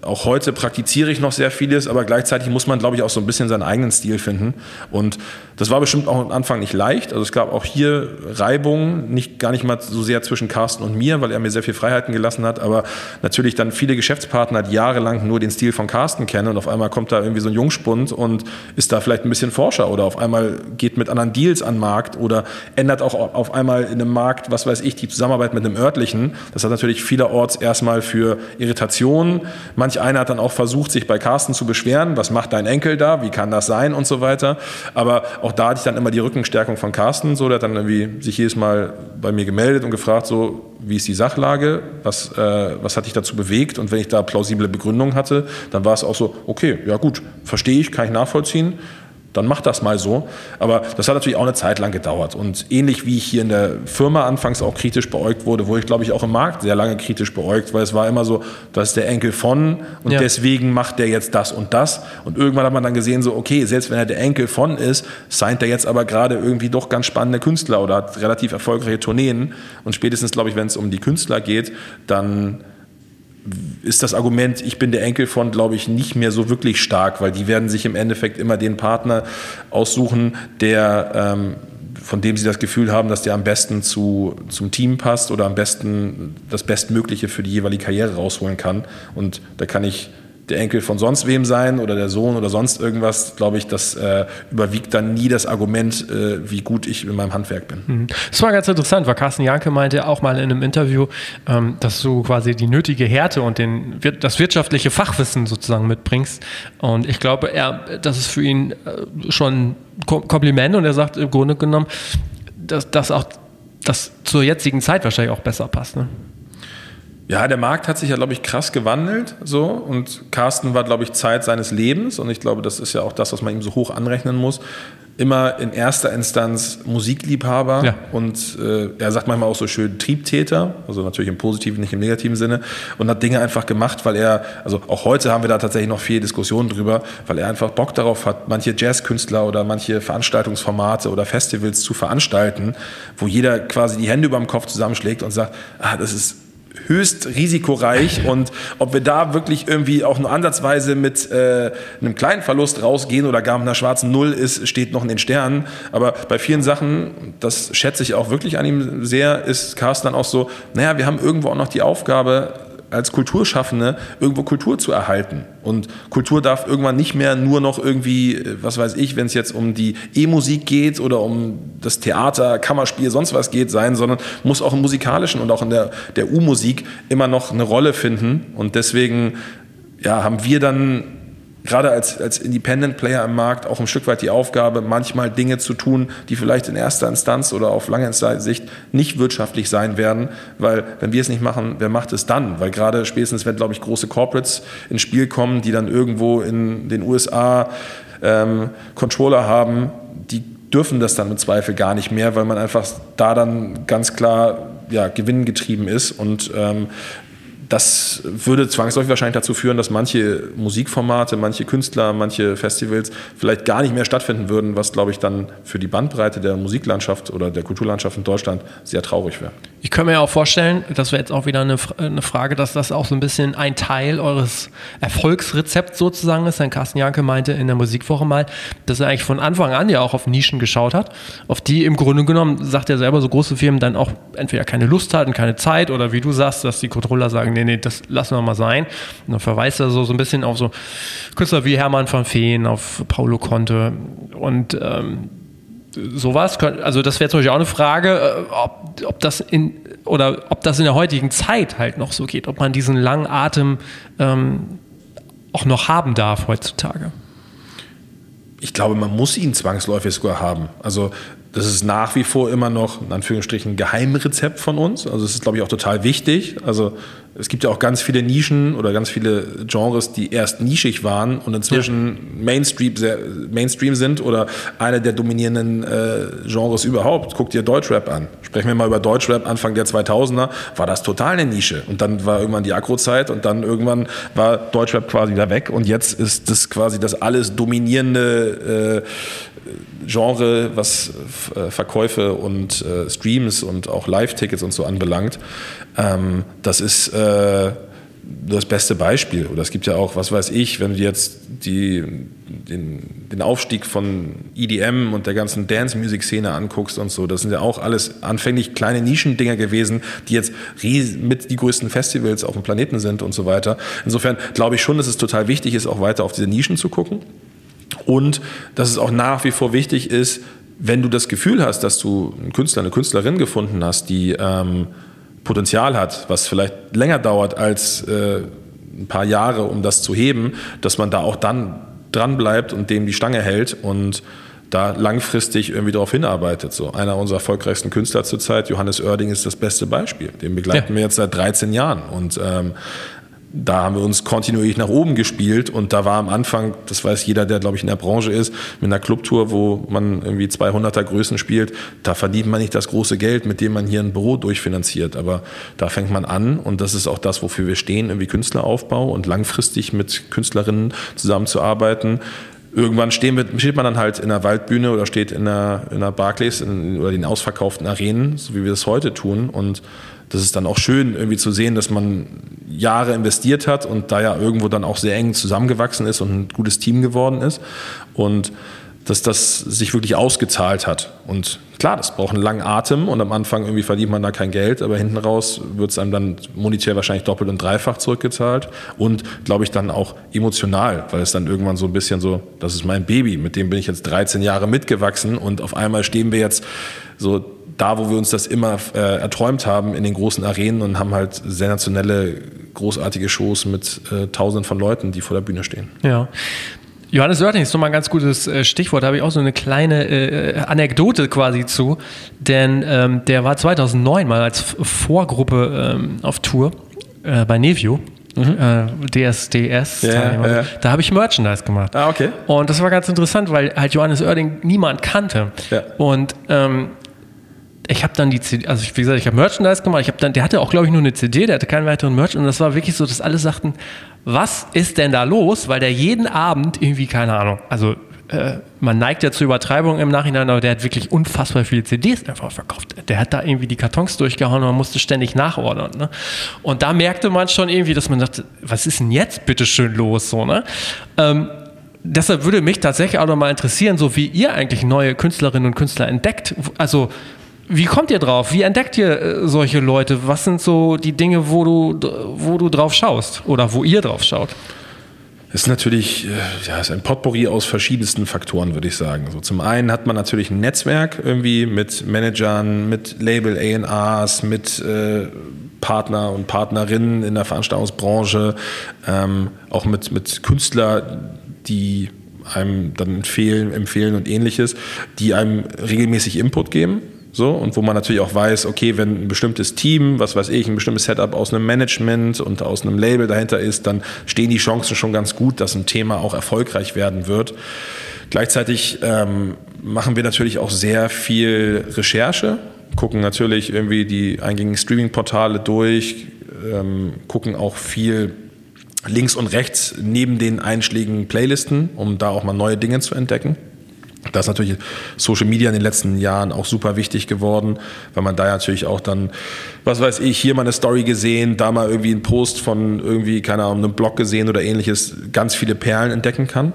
auch heute praktiziere ich noch sehr vieles, aber gleichzeitig muss man, glaube ich, auch so ein bisschen seinen eigenen Stil finden. Und das war bestimmt auch am Anfang nicht leicht. Also es gab auch hier Reibungen, nicht, gar nicht mal so sehr zwischen Carsten und mir, weil er mir sehr viel Freiheiten gelassen hat, aber natürlich dann viele Geschäftspartner, die jahrelang nur den Stil von Carsten kennen und auf einmal kommt da irgendwie so ein Jungspund und ist da vielleicht ein bisschen Forscher oder auf einmal geht mit anderen Deals an den Markt oder ändert auch auf einmal in einem Markt, was weiß ich, die Zusammenarbeit mit einem örtlichen. Das hat natürlich vielerorts erstmal für Irritationen, Manch einer hat dann auch versucht, sich bei Carsten zu beschweren, was macht dein Enkel da, wie kann das sein? Und so weiter. Aber auch da hatte ich dann immer die Rückenstärkung von Carsten, so, der hat dann irgendwie sich jedes Mal bei mir gemeldet und gefragt, so, wie ist die Sachlage, was, äh, was hat dich dazu bewegt? Und wenn ich da plausible Begründungen hatte, dann war es auch so, okay, ja gut, verstehe ich, kann ich nachvollziehen dann mach das mal so. Aber das hat natürlich auch eine Zeit lang gedauert. Und ähnlich wie ich hier in der Firma anfangs auch kritisch beäugt wurde, wurde ich, glaube ich, auch im Markt sehr lange kritisch beäugt, weil es war immer so, das ist der Enkel von und ja. deswegen macht der jetzt das und das. Und irgendwann hat man dann gesehen, so, okay, selbst wenn er der Enkel von ist, signed er jetzt aber gerade irgendwie doch ganz spannende Künstler oder hat relativ erfolgreiche Tourneen. Und spätestens, glaube ich, wenn es um die Künstler geht, dann ist das Argument, ich bin der Enkel von, glaube ich, nicht mehr so wirklich stark, weil die werden sich im Endeffekt immer den Partner aussuchen, der ähm, von dem sie das Gefühl haben, dass der am besten zu, zum Team passt oder am besten das Bestmögliche für die jeweilige Karriere rausholen kann. Und da kann ich der Enkel von sonst wem sein oder der Sohn oder sonst irgendwas, glaube ich, das äh, überwiegt dann nie das Argument, äh, wie gut ich in meinem Handwerk bin. Mhm. Das war ganz interessant, weil Carsten Janke meinte auch mal in einem Interview, ähm, dass du quasi die nötige Härte und den, das wirtschaftliche Fachwissen sozusagen mitbringst. Und ich glaube, er, das ist für ihn äh, schon ein Kompliment und er sagt im Grunde genommen, dass das auch das zur jetzigen Zeit wahrscheinlich auch besser passt. Ne? Ja, der Markt hat sich ja, glaube ich, krass gewandelt. So. Und Carsten war, glaube ich, Zeit seines Lebens. Und ich glaube, das ist ja auch das, was man ihm so hoch anrechnen muss. Immer in erster Instanz Musikliebhaber ja. und äh, er sagt manchmal auch so schön Triebtäter, also natürlich im positiven, nicht im negativen Sinne, und hat Dinge einfach gemacht, weil er, also auch heute haben wir da tatsächlich noch viel Diskussion drüber, weil er einfach Bock darauf hat, manche Jazzkünstler oder manche Veranstaltungsformate oder Festivals zu veranstalten, wo jeder quasi die Hände über dem Kopf zusammenschlägt und sagt, ah, das ist höchst risikoreich und ob wir da wirklich irgendwie auch nur ansatzweise mit äh, einem kleinen Verlust rausgehen oder gar mit einer schwarzen Null ist, steht noch in den Sternen. Aber bei vielen Sachen, das schätze ich auch wirklich an ihm sehr, ist Carsten dann auch so, naja, wir haben irgendwo auch noch die Aufgabe, als Kulturschaffende irgendwo Kultur zu erhalten. Und Kultur darf irgendwann nicht mehr nur noch irgendwie, äh, was weiß ich, wenn es jetzt um die E-Musik geht oder um das Theater, Kammerspiel, sonst was geht sein, sondern muss auch im musikalischen und auch in der, der U-Musik immer noch eine Rolle finden. Und deswegen ja, haben wir dann gerade als, als Independent Player im Markt auch ein Stück weit die Aufgabe, manchmal Dinge zu tun, die vielleicht in erster Instanz oder auf lange Sicht nicht wirtschaftlich sein werden, weil wenn wir es nicht machen, wer macht es dann? Weil gerade spätestens, wenn, glaube ich, große Corporates ins Spiel kommen, die dann irgendwo in den USA ähm, Controller haben, die dürfen das dann im Zweifel gar nicht mehr, weil man einfach da dann ganz klar ja, gewinngetrieben ist und ähm, das würde zwangsläufig wahrscheinlich dazu führen, dass manche Musikformate, manche Künstler, manche Festivals vielleicht gar nicht mehr stattfinden würden, was, glaube ich, dann für die Bandbreite der Musiklandschaft oder der Kulturlandschaft in Deutschland sehr traurig wäre. Ich könnte mir auch vorstellen, das wäre jetzt auch wieder eine, eine, Frage, dass das auch so ein bisschen ein Teil eures Erfolgsrezepts sozusagen ist. Denn Carsten Janke meinte in der Musikwoche mal, dass er eigentlich von Anfang an ja auch auf Nischen geschaut hat, auf die im Grunde genommen, sagt er selber, so große Firmen dann auch entweder keine Lust hatten, keine Zeit oder wie du sagst, dass die Controller sagen, nee, nee, das lassen wir mal sein. Und dann verweist er so, so ein bisschen auf so Künstler wie Hermann van Feen, auf Paulo Conte und ähm, sowas, also das wäre zum Beispiel auch eine Frage, äh, ob, ob das in oder ob das in der heutigen Zeit halt noch so geht, ob man diesen langen Atem ähm, auch noch haben darf heutzutage. Ich glaube, man muss ihn zwangsläufig sogar haben. Also das ist nach wie vor immer noch, in Anführungsstrichen, ein Geheimrezept von uns. Also es ist, glaube ich, auch total wichtig. Also es gibt ja auch ganz viele Nischen oder ganz viele Genres, die erst nischig waren und inzwischen ja. Mainstream, Mainstream sind oder eine der dominierenden äh, Genres überhaupt. Guck dir Deutschrap an. Sprechen wir mal über Deutschrap Anfang der 2000er, war das total eine Nische. Und dann war irgendwann die Agro-Zeit und dann irgendwann war Deutschrap quasi wieder weg und jetzt ist das quasi das alles dominierende äh, Genre, was äh, Verkäufe und äh, Streams und auch Live-Tickets und so anbelangt. Ähm, das ist äh, das beste Beispiel. Oder es gibt ja auch, was weiß ich, wenn du jetzt die, den, den Aufstieg von EDM und der ganzen Dance-Music-Szene anguckst und so, das sind ja auch alles anfänglich kleine Nischendinger gewesen, die jetzt mit die größten Festivals auf dem Planeten sind und so weiter. Insofern glaube ich schon, dass es total wichtig ist, auch weiter auf diese Nischen zu gucken. Und dass es auch nach wie vor wichtig ist, wenn du das Gefühl hast, dass du einen Künstler, eine Künstlerin gefunden hast, die ähm, Potenzial hat, was vielleicht länger dauert als äh, ein paar Jahre, um das zu heben, dass man da auch dann dran bleibt und dem die Stange hält und da langfristig irgendwie darauf hinarbeitet. So einer unserer erfolgreichsten Künstler zurzeit, Johannes Oerding, ist das beste Beispiel. Den begleiten ja. wir jetzt seit 13 Jahren und ähm, da haben wir uns kontinuierlich nach oben gespielt und da war am Anfang, das weiß jeder, der glaube ich in der Branche ist, mit einer Clubtour, wo man irgendwie 200er Größen spielt, da verdient man nicht das große Geld, mit dem man hier ein Büro durchfinanziert, aber da fängt man an und das ist auch das, wofür wir stehen, irgendwie Künstleraufbau und langfristig mit Künstlerinnen zusammenzuarbeiten. Irgendwann wir, steht man dann halt in der Waldbühne oder steht in der, in der Barclays in, oder den ausverkauften Arenen, so wie wir das heute tun und das ist dann auch schön irgendwie zu sehen, dass man Jahre investiert hat und da ja irgendwo dann auch sehr eng zusammengewachsen ist und ein gutes Team geworden ist und dass das sich wirklich ausgezahlt hat. Und klar, das braucht einen langen Atem und am Anfang irgendwie verdient man da kein Geld, aber hinten raus wird es einem dann monetär wahrscheinlich doppelt und dreifach zurückgezahlt und glaube ich dann auch emotional, weil es dann irgendwann so ein bisschen so, das ist mein Baby, mit dem bin ich jetzt 13 Jahre mitgewachsen und auf einmal stehen wir jetzt so da, wo wir uns das immer äh, erträumt haben, in den großen Arenen und haben halt sensationelle, großartige Shows mit äh, Tausenden von Leuten, die vor der Bühne stehen. Ja. Johannes Oerting ist nochmal ein ganz gutes äh, Stichwort. Da habe ich auch so eine kleine äh, Anekdote quasi zu. Denn ähm, der war 2009 mal als Vorgruppe ähm, auf Tour äh, bei Nevio. Mhm. Äh, DSDS. Ja, ja. Da habe ich Merchandise gemacht. Ah, okay. Und das war ganz interessant, weil halt Johannes Oerding niemand kannte. Ja. Und ähm, ich habe dann die CD, also wie gesagt, ich habe Merchandise gemacht. Ich habe dann, der hatte auch, glaube ich, nur eine CD, der hatte keinen weiteren Merch. Und das war wirklich so, dass alle sagten, was ist denn da los? Weil der jeden Abend irgendwie, keine Ahnung, also äh, man neigt ja zur Übertreibung im Nachhinein, aber der hat wirklich unfassbar viele CDs einfach verkauft. Der hat da irgendwie die Kartons durchgehauen und man musste ständig nachordern. Ne? Und da merkte man schon irgendwie, dass man dachte, was ist denn jetzt bitte schön los? So, ne? Ähm, deshalb würde mich tatsächlich auch noch mal interessieren, so wie ihr eigentlich neue Künstlerinnen und Künstler entdeckt. Also wie kommt ihr drauf? Wie entdeckt ihr äh, solche Leute? Was sind so die Dinge, wo du, wo du drauf schaust oder wo ihr drauf schaut? ist natürlich äh, ja, ist ein Potpourri aus verschiedensten Faktoren, würde ich sagen. So, zum einen hat man natürlich ein Netzwerk irgendwie mit Managern, mit Label A&Rs, mit äh, Partner und Partnerinnen in der Veranstaltungsbranche, ähm, auch mit, mit Künstler, die einem dann empfehlen, empfehlen und ähnliches, die einem regelmäßig Input geben. So, und wo man natürlich auch weiß, okay, wenn ein bestimmtes Team, was weiß ich, ein bestimmtes Setup aus einem Management und aus einem Label dahinter ist, dann stehen die Chancen schon ganz gut, dass ein Thema auch erfolgreich werden wird. Gleichzeitig ähm, machen wir natürlich auch sehr viel Recherche, gucken natürlich irgendwie die eingängigen Streaming-Portale durch, ähm, gucken auch viel links und rechts neben den einschlägigen Playlisten, um da auch mal neue Dinge zu entdecken. Da ist natürlich Social Media in den letzten Jahren auch super wichtig geworden, weil man da natürlich auch dann, was weiß ich, hier mal eine Story gesehen, da mal irgendwie einen Post von irgendwie, keine Ahnung, einem Blog gesehen oder ähnliches, ganz viele Perlen entdecken kann.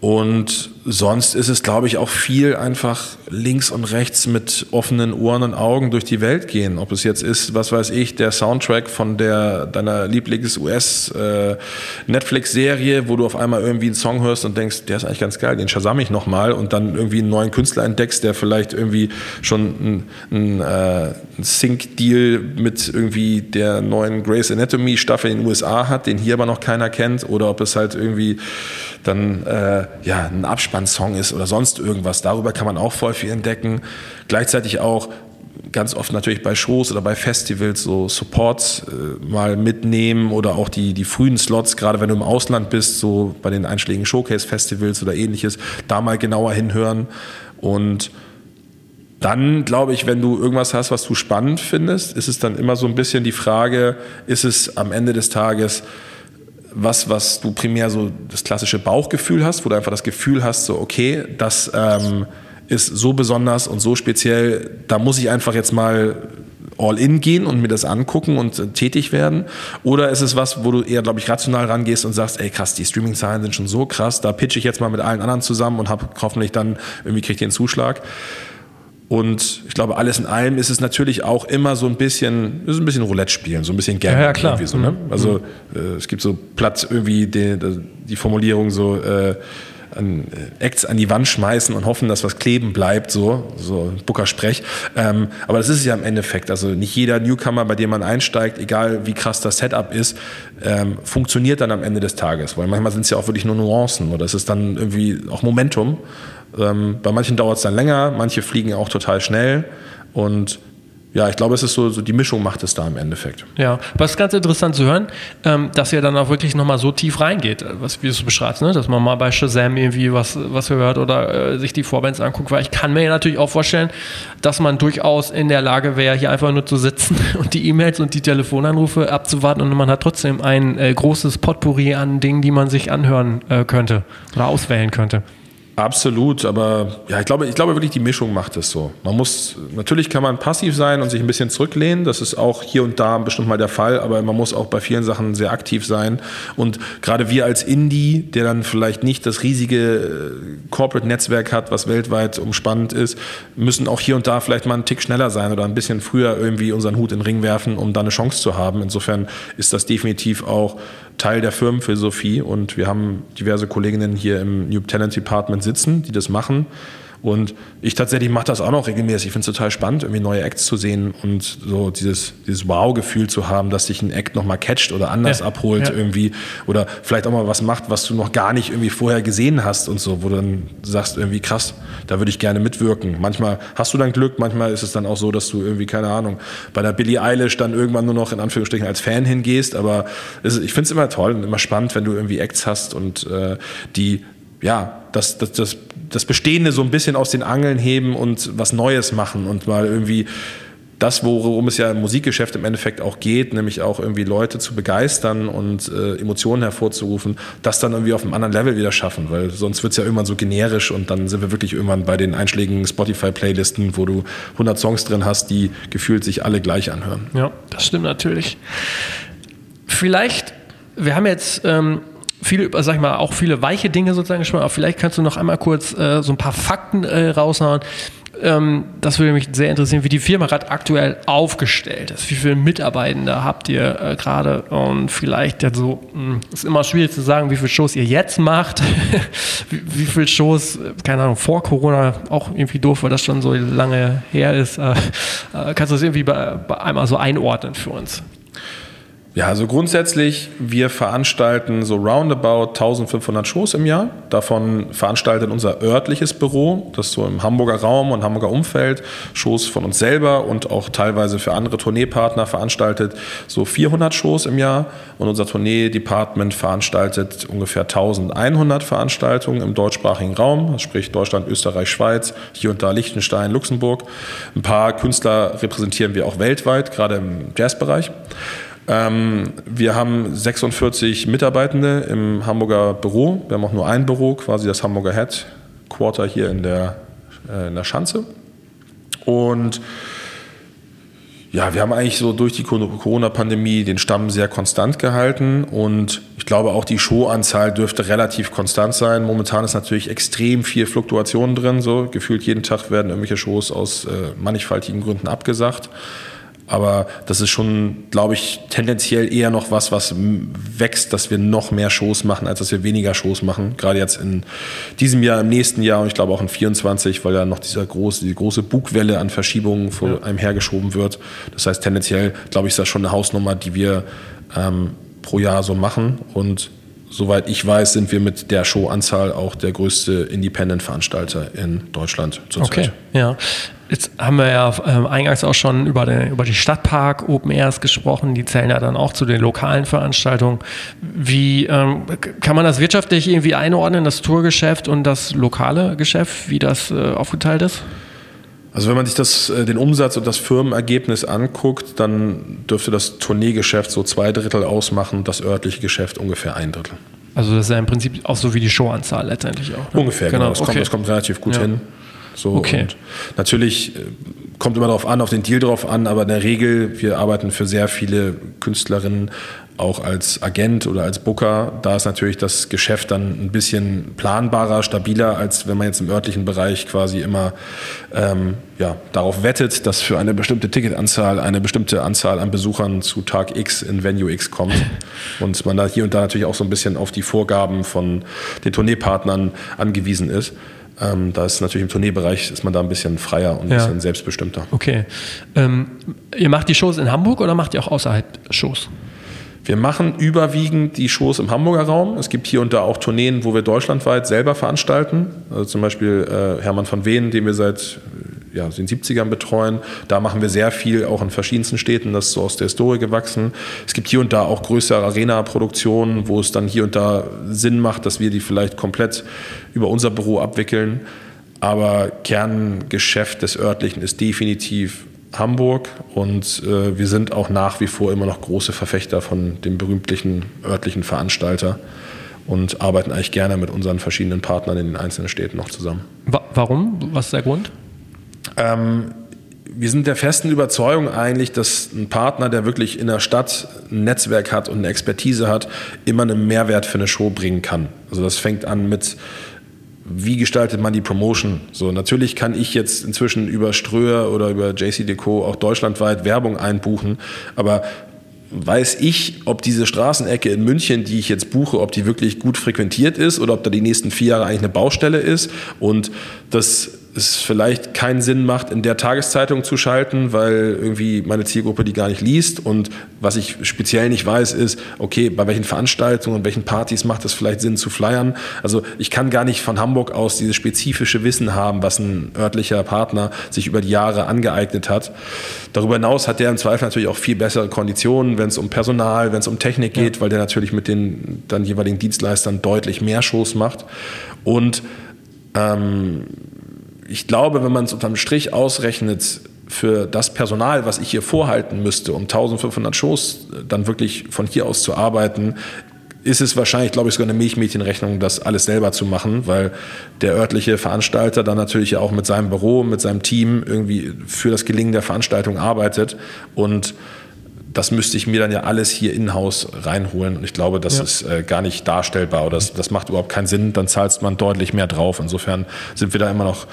Und sonst ist es, glaube ich, auch viel einfach links und rechts mit offenen Ohren und Augen durch die Welt gehen. Ob es jetzt ist, was weiß ich, der Soundtrack von der deiner Lieblings-US-Netflix-Serie, äh, wo du auf einmal irgendwie einen Song hörst und denkst, der ist eigentlich ganz geil, den shazam ich nochmal und dann irgendwie einen neuen Künstler entdeckst, der vielleicht irgendwie schon einen, äh, Sync-Deal mit irgendwie der neuen Grey's Anatomy-Staffel in den USA hat, den hier aber noch keiner kennt, oder ob es halt irgendwie dann äh, ja, ein Abspannsong ist oder sonst irgendwas. Darüber kann man auch voll viel entdecken. Gleichzeitig auch ganz oft natürlich bei Shows oder bei Festivals so Supports äh, mal mitnehmen oder auch die, die frühen Slots, gerade wenn du im Ausland bist, so bei den einschlägigen Showcase-Festivals oder ähnliches, da mal genauer hinhören. Und dann glaube ich, wenn du irgendwas hast, was du spannend findest, ist es dann immer so ein bisschen die Frage, ist es am Ende des Tages was, was du primär so das klassische Bauchgefühl hast, wo du einfach das Gefühl hast, so okay, das ähm, ist so besonders und so speziell, da muss ich einfach jetzt mal all in gehen und mir das angucken und äh, tätig werden? Oder ist es was, wo du eher, glaube ich, rational rangehst und sagst, ey krass, die Streaming-Zahlen sind schon so krass, da pitche ich jetzt mal mit allen anderen zusammen und habe hoffentlich dann irgendwie kriege ich den Zuschlag. Und ich glaube, alles in allem ist es natürlich auch immer so ein bisschen, ist ein bisschen Roulette spielen, so ein bisschen Gambling. Ja, ja, klar. So, ne? Mhm. Also äh, es gibt so Platz irgendwie die, die Formulierung so äh, an, äh, Acts an die Wand schmeißen und hoffen, dass was kleben bleibt, so, so Booker Sprech. Ähm, aber das ist es ja im Endeffekt. Also nicht jeder Newcomer, bei dem man einsteigt, egal wie krass das Setup ist, ähm, funktioniert dann am Ende des Tages. Weil manchmal sind es ja auch wirklich nur Nuancen oder es ist dann irgendwie auch Momentum. Ähm, bei manchen dauert es dann länger, manche fliegen auch total schnell und ja, ich glaube, es ist so, so, die Mischung macht es da im Endeffekt. Ja, was ganz interessant zu hören, ähm, dass ihr dann auch wirklich nochmal so tief reingeht, was wie du es beschreibst, ne? dass man mal bei Shazam irgendwie was, was hört oder äh, sich die Vorbands anguckt, weil ich kann mir natürlich auch vorstellen, dass man durchaus in der Lage wäre, hier einfach nur zu sitzen und die E-Mails und die Telefonanrufe abzuwarten und man hat trotzdem ein äh, großes Potpourri an Dingen, die man sich anhören äh, könnte oder auswählen könnte. Absolut, aber ja, ich glaube, ich glaube wirklich, die Mischung macht es so. Man muss, natürlich kann man passiv sein und sich ein bisschen zurücklehnen. Das ist auch hier und da bestimmt mal der Fall, aber man muss auch bei vielen Sachen sehr aktiv sein. Und gerade wir als Indie, der dann vielleicht nicht das riesige äh, Corporate-Netzwerk hat, was weltweit umspannend ist, müssen auch hier und da vielleicht mal einen Tick schneller sein oder ein bisschen früher irgendwie unseren Hut in den Ring werfen, um da eine Chance zu haben. Insofern ist das definitiv auch Teil der Firmenphilosophie und wir haben diverse Kolleginnen hier im New Talent Department sitzen, die das machen. Und ich tatsächlich mache das auch noch regelmäßig. Ich finde es total spannend, irgendwie neue Acts zu sehen und so dieses, dieses Wow-Gefühl zu haben, dass sich ein Act nochmal catcht oder anders ja, abholt ja. irgendwie. Oder vielleicht auch mal was macht, was du noch gar nicht irgendwie vorher gesehen hast und so, wo du dann sagst, irgendwie krass, da würde ich gerne mitwirken. Manchmal hast du dann Glück, manchmal ist es dann auch so, dass du irgendwie, keine Ahnung, bei der Billie Eilish dann irgendwann nur noch in Anführungsstrichen als Fan hingehst. Aber es, ich finde es immer toll und immer spannend, wenn du irgendwie Acts hast und äh, die ja, das, das, das, das Bestehende so ein bisschen aus den Angeln heben und was Neues machen und mal irgendwie das, worum es ja im Musikgeschäft im Endeffekt auch geht, nämlich auch irgendwie Leute zu begeistern und äh, Emotionen hervorzurufen, das dann irgendwie auf einem anderen Level wieder schaffen, weil sonst wird es ja irgendwann so generisch und dann sind wir wirklich irgendwann bei den einschlägigen Spotify-Playlisten, wo du 100 Songs drin hast, die gefühlt sich alle gleich anhören. Ja, das stimmt natürlich. Vielleicht, wir haben jetzt ähm, viele, sag ich mal, auch viele weiche Dinge sozusagen gesprochen, aber vielleicht kannst du noch einmal kurz äh, so ein paar Fakten äh, raushauen. Ähm, das würde mich sehr interessieren, wie die Firma gerade aktuell aufgestellt ist. Wie viele Mitarbeitende habt ihr äh, gerade? Und vielleicht ja so, mh, hm, ist immer schwierig zu sagen, wie viele Shows ihr jetzt macht. wie, wie viele Shows, keine Ahnung, vor Corona, auch irgendwie doof, weil das schon so lange her ist. Äh, äh kannst du das irgendwie bei, bei einmal so einordnen für uns? Ja, also grundsätzlich, wir veranstalten so roundabout 1500 Shows im Jahr. Davon veranstaltet unser örtliches Büro, das so im Hamburger Raum und Hamburger Umfeld, Shows von uns selber und auch teilweise für andere Tourneepartner veranstaltet so 400 Shows im Jahr. Und unser Tournee-Department veranstaltet ungefähr 1100 Veranstaltungen im deutschsprachigen Raum, sprich Deutschland, Österreich, Schweiz, hier und da Liechtenstein, Luxemburg. Ein paar Künstler repräsentieren wir auch weltweit, gerade im Jazzbereich. Ähm, wir haben 46 Mitarbeitende im Hamburger Büro. Wir haben auch nur ein Büro, quasi das Hamburger Headquarter hier in der, äh, in der Schanze. Und ja, wir haben eigentlich so durch die Corona-Pandemie den Stamm sehr konstant gehalten und ich glaube auch die Showanzahl dürfte relativ konstant sein. Momentan ist natürlich extrem viel Fluktuation drin, so gefühlt jeden Tag werden irgendwelche Shows aus äh, mannigfaltigen Gründen abgesagt. Aber das ist schon, glaube ich, tendenziell eher noch was, was wächst, dass wir noch mehr Shows machen, als dass wir weniger Shows machen. Gerade jetzt in diesem Jahr, im nächsten Jahr und ich glaube auch in 24, weil ja noch dieser große, die große Bugwelle an Verschiebungen vor ja. einem hergeschoben wird. Das heißt, tendenziell, glaube ich, ist das schon eine Hausnummer, die wir ähm, pro Jahr so machen. Und soweit ich weiß, sind wir mit der Showanzahl auch der größte Independent-Veranstalter in Deutschland zurzeit. Okay, ja. Jetzt haben wir ja ähm, eingangs auch schon über, den, über die Stadtpark Open Airs gesprochen. Die zählen ja dann auch zu den lokalen Veranstaltungen. Wie ähm, kann man das wirtschaftlich irgendwie einordnen, das Tourgeschäft und das lokale Geschäft, wie das äh, aufgeteilt ist? Also wenn man sich das, äh, den Umsatz und das Firmenergebnis anguckt, dann dürfte das Tourneegeschäft so zwei Drittel ausmachen, das örtliche Geschäft ungefähr ein Drittel. Also das ist ja im Prinzip auch so wie die Showanzahl letztendlich auch. Ne? Ungefähr, genau. genau. Das, okay. kommt, das kommt relativ gut ja. hin. So, okay. Und natürlich äh, kommt immer darauf an, auf den Deal drauf an, aber in der Regel, wir arbeiten für sehr viele Künstlerinnen auch als Agent oder als Booker. Da ist natürlich das Geschäft dann ein bisschen planbarer, stabiler, als wenn man jetzt im örtlichen Bereich quasi immer ähm, ja, darauf wettet, dass für eine bestimmte Ticketanzahl eine bestimmte Anzahl an Besuchern zu Tag X in Venue X kommt. Und man da hier und da natürlich auch so ein bisschen auf die Vorgaben von den Tourneepartnern angewiesen ist. Ähm, da ist natürlich im Tourneebereich ist man da ein bisschen freier und ein ja. bisschen selbstbestimmter. Okay. Ähm, ihr macht die Shows in Hamburg oder macht ihr auch außerhalb Shows? Wir machen überwiegend die Shows im Hamburger Raum. Es gibt hier und da auch Tourneen, wo wir deutschlandweit selber veranstalten. Also zum Beispiel äh, Hermann von Wehen, den wir seit ja, den 70ern betreuen. Da machen wir sehr viel, auch in verschiedensten Städten. Das ist so aus der Historie gewachsen. Es gibt hier und da auch größere Arena-Produktionen, wo es dann hier und da Sinn macht, dass wir die vielleicht komplett über unser Büro abwickeln. Aber Kerngeschäft des örtlichen ist definitiv Hamburg und äh, wir sind auch nach wie vor immer noch große Verfechter von dem berühmtlichen örtlichen Veranstalter und arbeiten eigentlich gerne mit unseren verschiedenen Partnern in den einzelnen Städten noch zusammen. Warum? Was ist der Grund? Ähm, wir sind der festen Überzeugung eigentlich, dass ein Partner, der wirklich in der Stadt ein Netzwerk hat und eine Expertise hat, immer einen Mehrwert für eine Show bringen kann. Also das fängt an mit wie gestaltet man die Promotion? So, natürlich kann ich jetzt inzwischen über Ströer oder über JC Deco auch deutschlandweit Werbung einbuchen, aber weiß ich, ob diese Straßenecke in München, die ich jetzt buche, ob die wirklich gut frequentiert ist oder ob da die nächsten vier Jahre eigentlich eine Baustelle ist und das es vielleicht keinen Sinn macht, in der Tageszeitung zu schalten, weil irgendwie meine Zielgruppe die gar nicht liest. Und was ich speziell nicht weiß, ist, okay, bei welchen Veranstaltungen und welchen Partys macht es vielleicht Sinn zu flyern. Also ich kann gar nicht von Hamburg aus dieses spezifische Wissen haben, was ein örtlicher Partner sich über die Jahre angeeignet hat. Darüber hinaus hat der im Zweifel natürlich auch viel bessere Konditionen, wenn es um Personal, wenn es um Technik geht, ja. weil der natürlich mit den dann jeweiligen Dienstleistern deutlich mehr Shows macht. Und ähm, ich glaube, wenn man es unterm Strich ausrechnet, für das Personal, was ich hier vorhalten müsste, um 1500 Shows dann wirklich von hier aus zu arbeiten, ist es wahrscheinlich, glaube ich, sogar eine Milchmädchenrechnung, das alles selber zu machen, weil der örtliche Veranstalter dann natürlich auch mit seinem Büro, mit seinem Team irgendwie für das Gelingen der Veranstaltung arbeitet und das müsste ich mir dann ja alles hier in-house reinholen. Und ich glaube, das ja. ist äh, gar nicht darstellbar oder das, das macht überhaupt keinen Sinn. Dann zahlst man deutlich mehr drauf. Insofern sind wir da immer noch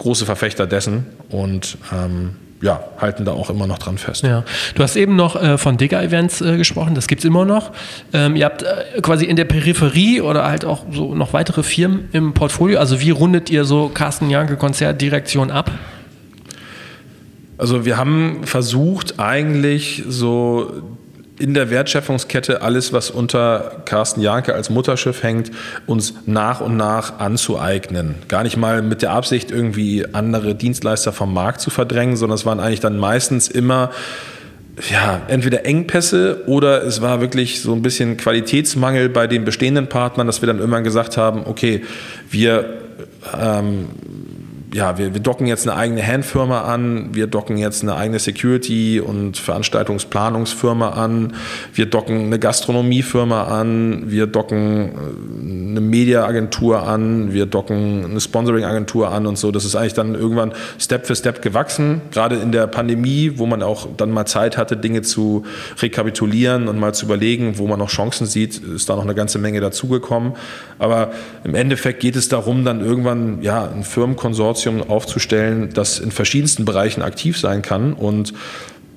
große Verfechter dessen und ähm, ja, halten da auch immer noch dran fest. Ja. Du hast eben noch äh, von Digger-Events äh, gesprochen, das gibt es immer noch. Ähm, ihr habt äh, quasi in der Peripherie oder halt auch so noch weitere Firmen im Portfolio. Also wie rundet ihr so Carsten Janke Konzertdirektion ab? Also wir haben versucht, eigentlich so in der Wertschöpfungskette alles, was unter Carsten Janke als Mutterschiff hängt, uns nach und nach anzueignen. Gar nicht mal mit der Absicht, irgendwie andere Dienstleister vom Markt zu verdrängen, sondern es waren eigentlich dann meistens immer ja, entweder Engpässe oder es war wirklich so ein bisschen Qualitätsmangel bei den bestehenden Partnern, dass wir dann irgendwann gesagt haben, okay, wir ähm, ja, wir, wir docken jetzt eine eigene Handfirma an, wir docken jetzt eine eigene Security- und Veranstaltungsplanungsfirma an, wir docken eine Gastronomiefirma an, wir docken äh, eine Mediaagentur an, wir docken eine Sponsoring-Agentur an und so. Das ist eigentlich dann irgendwann Step für Step gewachsen, gerade in der Pandemie, wo man auch dann mal Zeit hatte, Dinge zu rekapitulieren und mal zu überlegen, wo man noch Chancen sieht, ist da noch eine ganze Menge dazugekommen. Aber im Endeffekt geht es darum, dann irgendwann ja, ein Firmenkonsortium Konsortium aufzustellen, das in verschiedensten Bereichen aktiv sein kann und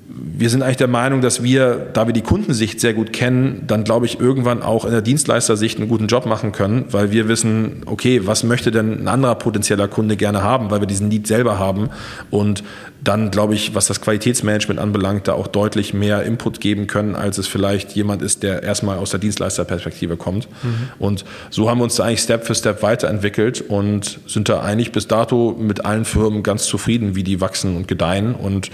wir sind eigentlich der Meinung, dass wir, da wir die Kundensicht sehr gut kennen, dann glaube ich irgendwann auch in der Dienstleistersicht einen guten Job machen können, weil wir wissen, okay, was möchte denn ein anderer potenzieller Kunde gerne haben, weil wir diesen Need selber haben. Und dann glaube ich, was das Qualitätsmanagement anbelangt, da auch deutlich mehr Input geben können, als es vielleicht jemand ist, der erstmal aus der Dienstleisterperspektive kommt. Mhm. Und so haben wir uns da eigentlich Step für Step weiterentwickelt und sind da eigentlich bis dato mit allen Firmen ganz zufrieden, wie die wachsen und gedeihen und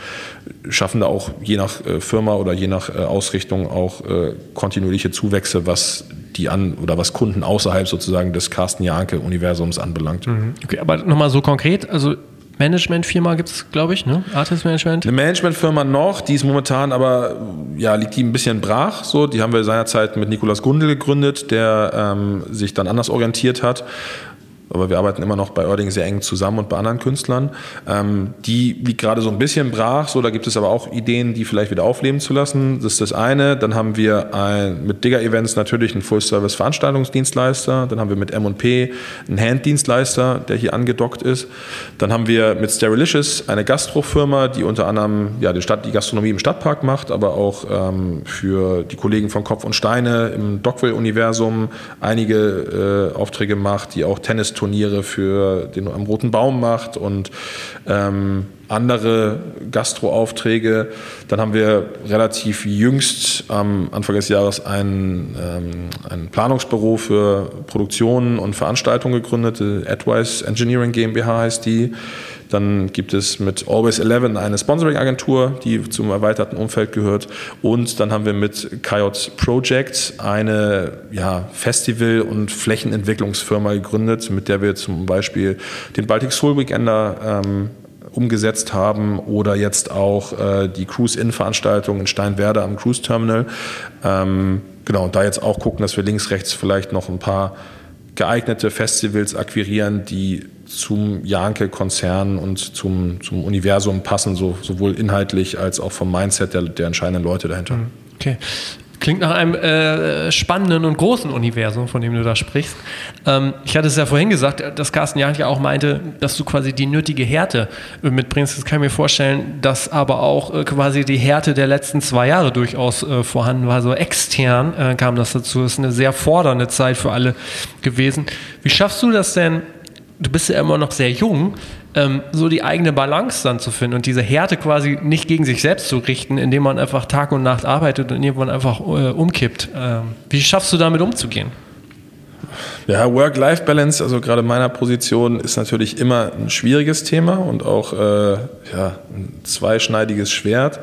schaffen da auch je nach äh, Firma oder je nach äh, Ausrichtung auch äh, kontinuierliche Zuwächse, was die an oder was Kunden außerhalb sozusagen des Carsten Janke-Universums anbelangt. Mhm. Okay, aber nochmal so konkret, also Managementfirma gibt es, glaube ich, ne? Artist Management. Eine Managementfirma noch, die ist momentan aber, ja, liegt die ein bisschen brach. So, die haben wir seinerzeit mit Nikolaus Gundel gegründet, der ähm, sich dann anders orientiert hat aber wir arbeiten immer noch bei Oerding sehr eng zusammen und bei anderen Künstlern. Ähm, die liegt gerade so ein bisschen brach, so da gibt es aber auch Ideen, die vielleicht wieder aufleben zu lassen. Das ist das eine. Dann haben wir ein, mit Digger Events natürlich einen Full-Service-Veranstaltungsdienstleister. Dann haben wir mit M&P einen Handdienstleister, der hier angedockt ist. Dann haben wir mit Sterilicious eine Gastrofirma, die unter anderem ja, die, Stadt, die Gastronomie im Stadtpark macht, aber auch ähm, für die Kollegen von Kopf und Steine im Dockville-Universum einige äh, Aufträge macht, die auch Tennis Turniere für den am Roten Baum macht und ähm, andere Gastroaufträge. Dann haben wir relativ jüngst am Anfang des Jahres ein, ähm, ein Planungsbüro für Produktionen und Veranstaltungen gegründet. Advice Engineering GmbH heißt die. Dann gibt es mit Always 11 eine Sponsoring-Agentur, die zum erweiterten Umfeld gehört. Und dann haben wir mit Coyote Project eine ja, Festival- und Flächenentwicklungsfirma gegründet, mit der wir zum Beispiel den Baltic Soul Weekender ähm, umgesetzt haben oder jetzt auch äh, die Cruise-In-Veranstaltung in Steinwerder am Cruise Terminal. Ähm, genau, und da jetzt auch gucken, dass wir links, rechts vielleicht noch ein paar geeignete Festivals akquirieren, die zum Janke-Konzern und zum, zum Universum passen, so, sowohl inhaltlich als auch vom Mindset der, der entscheidenden Leute dahinter. Mhm. Okay. Klingt nach einem äh, spannenden und großen Universum, von dem du da sprichst. Ähm, ich hatte es ja vorhin gesagt, dass Carsten Janke auch meinte, dass du quasi die nötige Härte mitbringst. Das kann ich mir vorstellen, dass aber auch äh, quasi die Härte der letzten zwei Jahre durchaus äh, vorhanden war. So extern äh, kam das dazu. Es ist eine sehr fordernde Zeit für alle gewesen. Wie schaffst du das denn, du bist ja immer noch sehr jung, ähm, so die eigene Balance dann zu finden und diese Härte quasi nicht gegen sich selbst zu richten, indem man einfach Tag und Nacht arbeitet und irgendwann einfach äh, umkippt. Ähm, wie schaffst du damit umzugehen? Ja, Work-Life-Balance, also gerade meiner Position, ist natürlich immer ein schwieriges Thema und auch äh, ja, ein zweischneidiges Schwert.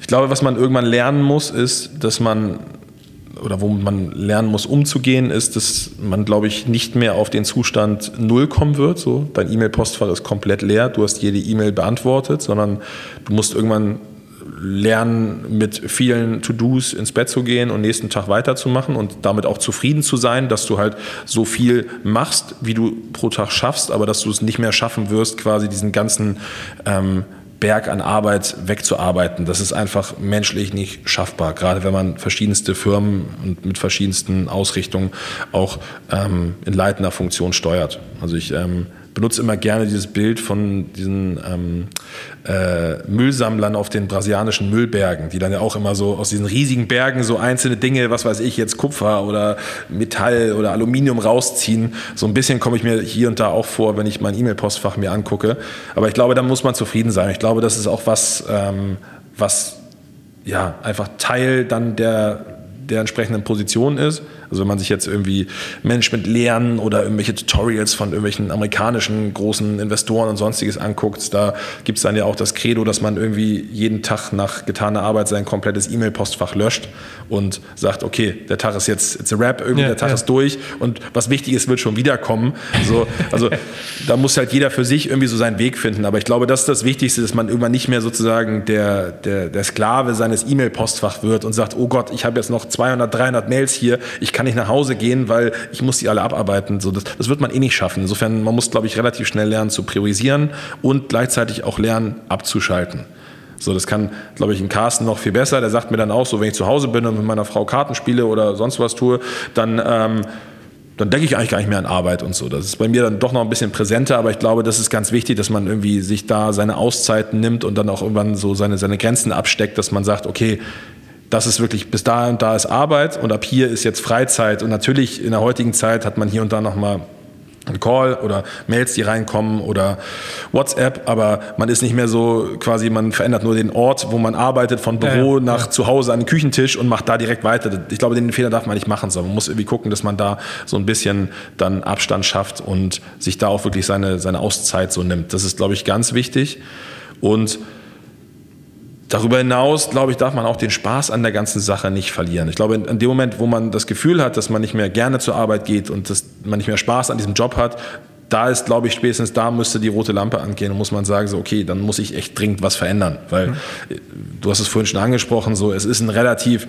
Ich glaube, was man irgendwann lernen muss, ist, dass man oder wo man lernen muss, umzugehen, ist, dass man, glaube ich, nicht mehr auf den Zustand Null kommen wird. So, dein E-Mail-Postfach ist komplett leer, du hast jede E-Mail beantwortet, sondern du musst irgendwann lernen, mit vielen To-Dos ins Bett zu gehen und nächsten Tag weiterzumachen und damit auch zufrieden zu sein, dass du halt so viel machst, wie du pro Tag schaffst, aber dass du es nicht mehr schaffen wirst, quasi diesen ganzen ähm, Berg an Arbeit wegzuarbeiten. Das ist einfach menschlich nicht schaffbar, gerade wenn man verschiedenste Firmen und mit verschiedensten Ausrichtungen auch ähm, in leitender Funktion steuert. Also ich ähm, benutze immer gerne dieses Bild von diesen ähm, äh, Müllsammlern auf den brasilianischen Müllbergen, die dann ja auch immer so aus diesen riesigen Bergen so einzelne Dinge, was weiß ich, jetzt Kupfer oder Metall oder Aluminium rausziehen. So ein bisschen komme ich mir hier und da auch vor, wenn ich mein E-Mail-Postfach mir angucke. Aber ich glaube, da muss man zufrieden sein. Ich glaube, das ist auch was, ähm, was ja, einfach Teil dann der, der entsprechenden Position ist. Also wenn man sich jetzt irgendwie Management lernen oder irgendwelche Tutorials von irgendwelchen amerikanischen großen Investoren und sonstiges anguckt, da gibt es dann ja auch das Credo, dass man irgendwie jeden Tag nach getaner Arbeit sein komplettes E-Mail-Postfach löscht und sagt, okay, der Tag ist jetzt, it's a rap, irgendwie ja, der Tag ja. ist durch und was wichtig ist, wird schon wiederkommen. So, also da muss halt jeder für sich irgendwie so seinen Weg finden. Aber ich glaube, das ist das Wichtigste, dass man irgendwann nicht mehr sozusagen der, der, der Sklave seines E-Mail-Postfach wird und sagt, oh Gott, ich habe jetzt noch 200, 300 Mails hier, ich kann kann nicht nach Hause gehen, weil ich muss die alle abarbeiten. So, das, das wird man eh nicht schaffen. Insofern, man muss, glaube ich, relativ schnell lernen zu priorisieren und gleichzeitig auch lernen abzuschalten. So, das kann, glaube ich, ein Carsten noch viel besser. Der sagt mir dann auch so, wenn ich zu Hause bin und mit meiner Frau Karten spiele oder sonst was tue, dann, ähm, dann denke ich eigentlich gar nicht mehr an Arbeit und so. Das ist bei mir dann doch noch ein bisschen präsenter, aber ich glaube, das ist ganz wichtig, dass man irgendwie sich da seine Auszeiten nimmt und dann auch irgendwann so seine, seine Grenzen absteckt, dass man sagt, okay, das ist wirklich bis da und da ist Arbeit und ab hier ist jetzt Freizeit. Und natürlich in der heutigen Zeit hat man hier und da nochmal einen Call oder Mails, die reinkommen oder WhatsApp, aber man ist nicht mehr so quasi, man verändert nur den Ort, wo man arbeitet, von Büro ja, ja. nach zu Hause an den Küchentisch und macht da direkt weiter. Ich glaube, den Fehler darf man nicht machen, sondern man muss irgendwie gucken, dass man da so ein bisschen dann Abstand schafft und sich da auch wirklich seine, seine Auszeit so nimmt. Das ist, glaube ich, ganz wichtig. Und Darüber hinaus, glaube ich, darf man auch den Spaß an der ganzen Sache nicht verlieren. Ich glaube, in dem Moment, wo man das Gefühl hat, dass man nicht mehr gerne zur Arbeit geht und dass man nicht mehr Spaß an diesem Job hat, da ist, glaube ich, spätestens da müsste die rote Lampe angehen und muss man sagen, so, okay, dann muss ich echt dringend was verändern. Weil mhm. du hast es vorhin schon angesprochen, so, es ist ein relativ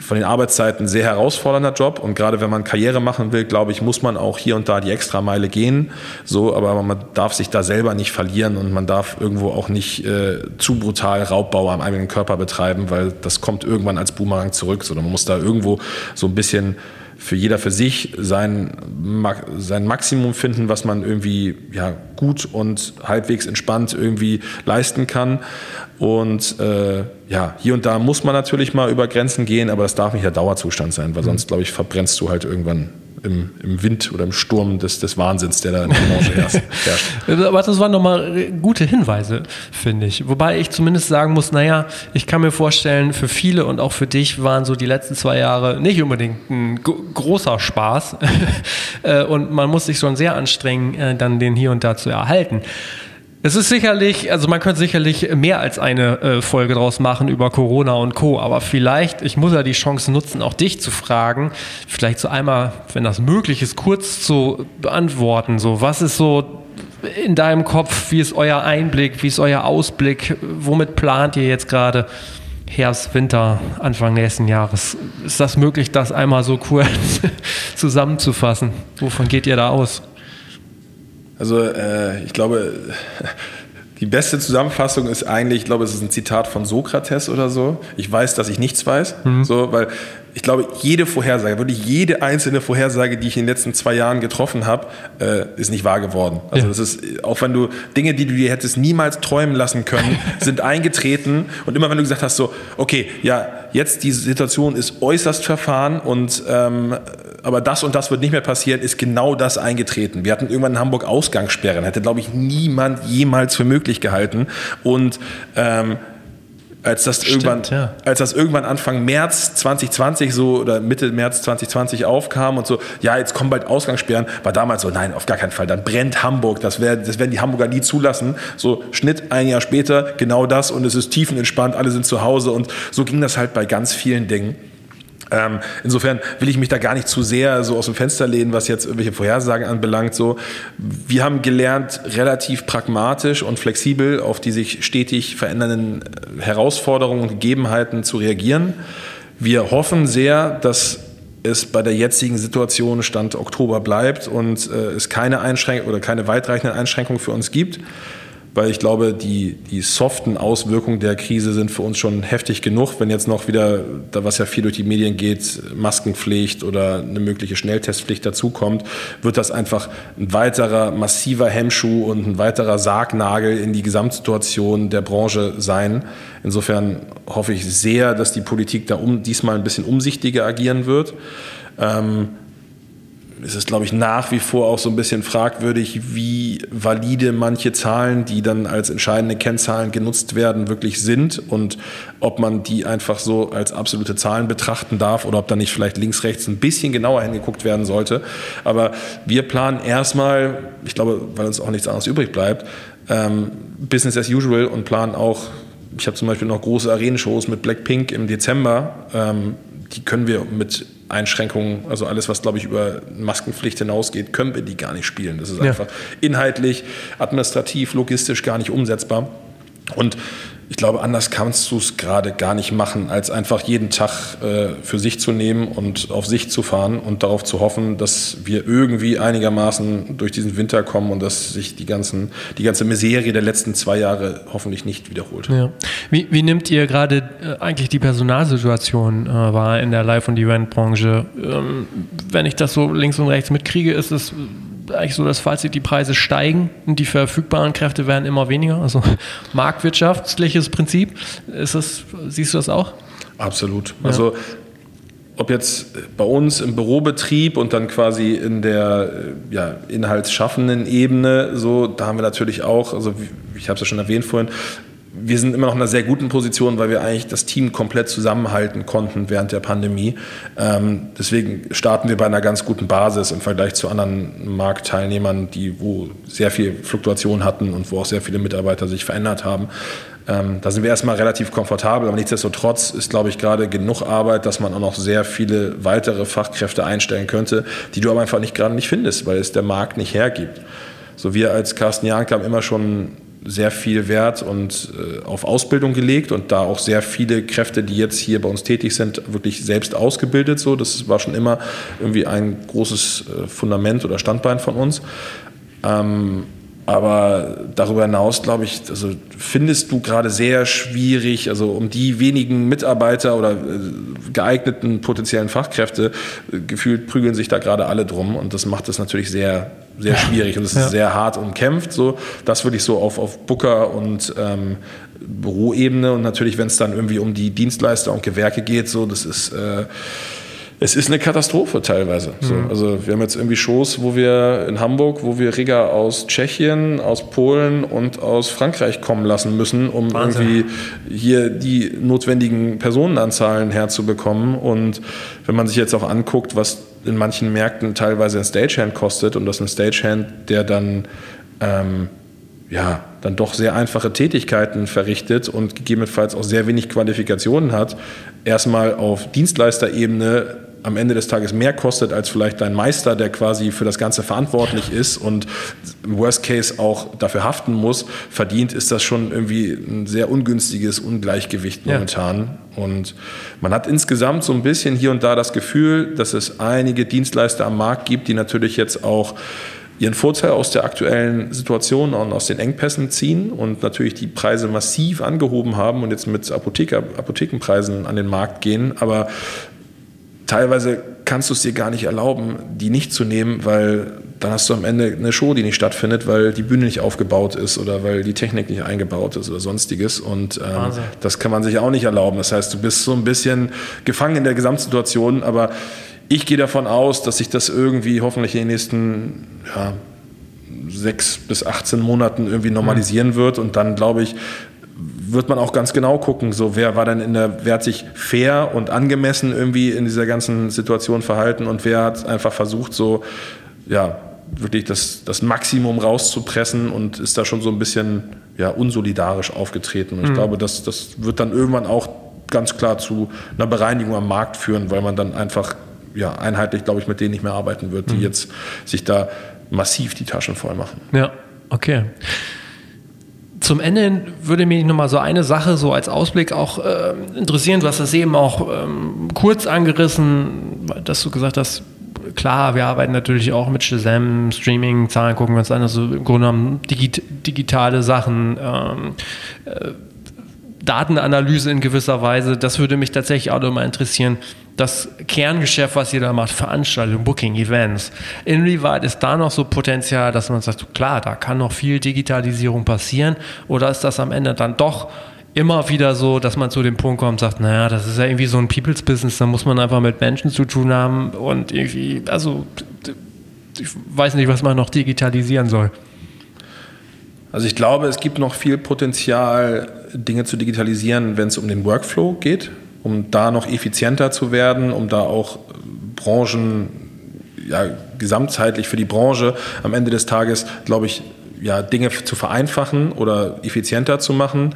von den Arbeitszeiten sehr herausfordernder Job und gerade wenn man Karriere machen will, glaube ich, muss man auch hier und da die Extrameile gehen. So, aber man darf sich da selber nicht verlieren und man darf irgendwo auch nicht äh, zu brutal Raubbau am eigenen Körper betreiben, weil das kommt irgendwann als Boomerang zurück. Sondern man muss da irgendwo so ein bisschen für jeder für sich sein, sein Maximum finden, was man irgendwie ja, gut und halbwegs entspannt irgendwie leisten kann. Und äh, ja, hier und da muss man natürlich mal über Grenzen gehen, aber das darf nicht der Dauerzustand sein, weil mhm. sonst, glaube ich, verbrennst du halt irgendwann im, im Wind oder im Sturm des, des Wahnsinns, der da in der Branche herrscht. Aber das waren nochmal gute Hinweise, finde ich. Wobei ich zumindest sagen muss, naja, ich kann mir vorstellen, für viele und auch für dich waren so die letzten zwei Jahre nicht unbedingt ein großer Spaß. Äh, und man muss sich schon sehr anstrengen, äh, dann den hier und da zu erhalten. Es ist sicherlich, also man könnte sicherlich mehr als eine äh, Folge draus machen über Corona und Co. Aber vielleicht, ich muss ja die Chance nutzen, auch dich zu fragen, vielleicht so einmal, wenn das möglich ist, kurz zu beantworten. So, was ist so in deinem Kopf? Wie ist euer Einblick? Wie ist euer Ausblick? Womit plant ihr jetzt gerade? Herbst, Winter, Anfang nächsten Jahres. Ist das möglich, das einmal so kurz zusammenzufassen? Wovon geht ihr da aus? Also äh, ich glaube, die beste Zusammenfassung ist eigentlich, ich glaube, es ist ein Zitat von Sokrates oder so. Ich weiß, dass ich nichts weiß. Mhm. So, weil ich glaube, jede Vorhersage, wirklich jede einzelne Vorhersage, die ich in den letzten zwei Jahren getroffen habe, äh, ist nicht wahr geworden. Also ja. das ist, auch wenn du Dinge, die du dir hättest niemals träumen lassen können, sind eingetreten. Und immer wenn du gesagt hast, so, okay, ja, jetzt die Situation ist äußerst verfahren und ähm, aber das und das wird nicht mehr passieren, ist genau das eingetreten. Wir hatten irgendwann in Hamburg Ausgangssperren, hätte, glaube ich, niemand jemals für möglich gehalten. Und ähm, als das Stimmt, irgendwann, ja. als das irgendwann Anfang März 2020 so oder Mitte März 2020 aufkam und so, ja, jetzt kommen bald Ausgangssperren, war damals so, nein, auf gar keinen Fall, dann brennt Hamburg, das, wär, das werden die Hamburger nie zulassen. So Schnitt ein Jahr später, genau das und es ist tiefenentspannt, alle sind zu Hause und so ging das halt bei ganz vielen Dingen. Ähm, insofern will ich mich da gar nicht zu sehr so aus dem Fenster lehnen, was jetzt irgendwelche Vorhersagen anbelangt. So, wir haben gelernt, relativ pragmatisch und flexibel auf die sich stetig verändernden äh, Herausforderungen und Gegebenheiten zu reagieren. Wir hoffen sehr, dass es bei der jetzigen Situation Stand Oktober bleibt und äh, es keine Einschränkungen oder keine weitreichenden Einschränkungen für uns gibt weil ich glaube, die, die soften Auswirkungen der Krise sind für uns schon heftig genug. Wenn jetzt noch wieder, da was ja viel durch die Medien geht, Maskenpflicht oder eine mögliche Schnelltestpflicht dazukommt, wird das einfach ein weiterer massiver Hemmschuh und ein weiterer Sargnagel in die Gesamtsituation der Branche sein. Insofern hoffe ich sehr, dass die Politik da um, diesmal ein bisschen umsichtiger agieren wird. Ähm, ist es, glaube ich, nach wie vor auch so ein bisschen fragwürdig, wie valide manche Zahlen, die dann als entscheidende Kennzahlen genutzt werden, wirklich sind und ob man die einfach so als absolute Zahlen betrachten darf oder ob da nicht vielleicht links, rechts ein bisschen genauer hingeguckt werden sollte. Aber wir planen erstmal, ich glaube, weil uns auch nichts anderes übrig bleibt, ähm, Business as usual und planen auch, ich habe zum Beispiel noch große Arenenshows mit Blackpink im Dezember. Ähm, die können wir mit Einschränkungen, also alles, was, glaube ich, über Maskenpflicht hinausgeht, können wir die gar nicht spielen. Das ist ja. einfach inhaltlich, administrativ, logistisch gar nicht umsetzbar. Und ich glaube, anders kannst du es gerade gar nicht machen, als einfach jeden Tag äh, für sich zu nehmen und auf sich zu fahren und darauf zu hoffen, dass wir irgendwie einigermaßen durch diesen Winter kommen und dass sich die, ganzen, die ganze Miserie der letzten zwei Jahre hoffentlich nicht wiederholt. Ja. Wie, wie nimmt ihr gerade äh, eigentlich die Personalsituation äh, wahr in der Live- und Eventbranche? Ähm, wenn ich das so links und rechts mitkriege, ist es eigentlich so das Fazit, die Preise steigen und die verfügbaren Kräfte werden immer weniger. Also marktwirtschaftliches Prinzip. Ist das, siehst du das auch? Absolut. Ja. Also ob jetzt bei uns im Bürobetrieb und dann quasi in der ja, inhaltsschaffenden Ebene, so, da haben wir natürlich auch, also ich habe es ja schon erwähnt vorhin, wir sind immer noch in einer sehr guten Position, weil wir eigentlich das Team komplett zusammenhalten konnten während der Pandemie. Ähm, deswegen starten wir bei einer ganz guten Basis im Vergleich zu anderen Marktteilnehmern, die wo sehr viel Fluktuation hatten und wo auch sehr viele Mitarbeiter sich verändert haben. Ähm, da sind wir erstmal relativ komfortabel, aber nichtsdestotrotz ist, glaube ich, gerade genug Arbeit, dass man auch noch sehr viele weitere Fachkräfte einstellen könnte, die du aber einfach nicht gerade nicht findest, weil es der Markt nicht hergibt. So wir als Carsten Jank haben immer schon sehr viel Wert und äh, auf Ausbildung gelegt und da auch sehr viele Kräfte, die jetzt hier bei uns tätig sind, wirklich selbst ausgebildet. So, das war schon immer irgendwie ein großes äh, Fundament oder Standbein von uns. Ähm, aber darüber hinaus, glaube ich, also findest du gerade sehr schwierig, also um die wenigen Mitarbeiter oder äh, geeigneten potenziellen Fachkräfte, gefühlt prügeln sich da gerade alle drum und das macht es natürlich sehr sehr schwierig und es ja. ist sehr hart umkämpft. So. Das würde ich so auf, auf Booker und ähm, Büroebene und natürlich, wenn es dann irgendwie um die Dienstleister und Gewerke geht, so, das ist äh, es ist eine Katastrophe teilweise. So, mhm. also wir haben jetzt irgendwie Shows, wo wir in Hamburg, wo wir Rigger aus Tschechien, aus Polen und aus Frankreich kommen lassen müssen, um Wahnsinn. irgendwie hier die notwendigen Personenanzahlen herzubekommen. Und wenn man sich jetzt auch anguckt, was in manchen Märkten teilweise ein Stagehand kostet und das ein Stagehand, der dann ähm, ja, dann doch sehr einfache Tätigkeiten verrichtet und gegebenenfalls auch sehr wenig Qualifikationen hat, erstmal auf Dienstleisterebene am Ende des Tages mehr kostet als vielleicht dein Meister, der quasi für das Ganze verantwortlich ist und im Worst Case auch dafür haften muss, verdient, ist das schon irgendwie ein sehr ungünstiges Ungleichgewicht momentan. Ja. Und man hat insgesamt so ein bisschen hier und da das Gefühl, dass es einige Dienstleister am Markt gibt, die natürlich jetzt auch ihren Vorteil aus der aktuellen Situation und aus den Engpässen ziehen und natürlich die Preise massiv angehoben haben und jetzt mit Apotheker, Apothekenpreisen an den Markt gehen. Aber teilweise kannst du es dir gar nicht erlauben, die nicht zu nehmen, weil dann hast du am Ende eine Show, die nicht stattfindet, weil die Bühne nicht aufgebaut ist oder weil die Technik nicht eingebaut ist oder sonstiges. Und ähm, das kann man sich auch nicht erlauben. Das heißt, du bist so ein bisschen gefangen in der Gesamtsituation, aber ich gehe davon aus, dass sich das irgendwie hoffentlich in den nächsten ja, sechs bis 18 Monaten irgendwie normalisieren mhm. wird. Und dann, glaube ich, wird man auch ganz genau gucken, so wer war denn in der, wer hat sich fair und angemessen irgendwie in dieser ganzen Situation verhalten und wer hat einfach versucht, so, ja, wirklich das, das Maximum rauszupressen und ist da schon so ein bisschen ja, unsolidarisch aufgetreten. Und ich mhm. glaube, das, das wird dann irgendwann auch ganz klar zu einer Bereinigung am Markt führen, weil man dann einfach ja, einheitlich, glaube ich, mit denen nicht mehr arbeiten wird, die mhm. jetzt sich da massiv die Taschen voll machen. Ja, okay. Zum Ende würde mich noch mal so eine Sache so als Ausblick auch äh, interessieren. Du hast das eben auch ähm, kurz angerissen, dass du gesagt hast, klar, wir arbeiten natürlich auch mit Shazam, Streaming, Zahlen gucken wir uns an, also im Grunde genommen digit digitale Sachen, ähm, äh, Datenanalyse in gewisser Weise. Das würde mich tatsächlich auch nochmal interessieren das Kerngeschäft, was ihr da macht, Veranstaltungen, Booking, Events, inwieweit ist da noch so Potenzial, dass man sagt, klar, da kann noch viel Digitalisierung passieren oder ist das am Ende dann doch immer wieder so, dass man zu dem Punkt kommt und sagt, naja, das ist ja irgendwie so ein People's Business, da muss man einfach mit Menschen zu tun haben und irgendwie, also ich weiß nicht, was man noch digitalisieren soll. Also ich glaube, es gibt noch viel Potenzial, Dinge zu digitalisieren, wenn es um den Workflow geht, um da noch effizienter zu werden, um da auch Branchen, ja, gesamtheitlich für die Branche am Ende des Tages, glaube ich, ja, Dinge zu vereinfachen oder effizienter zu machen.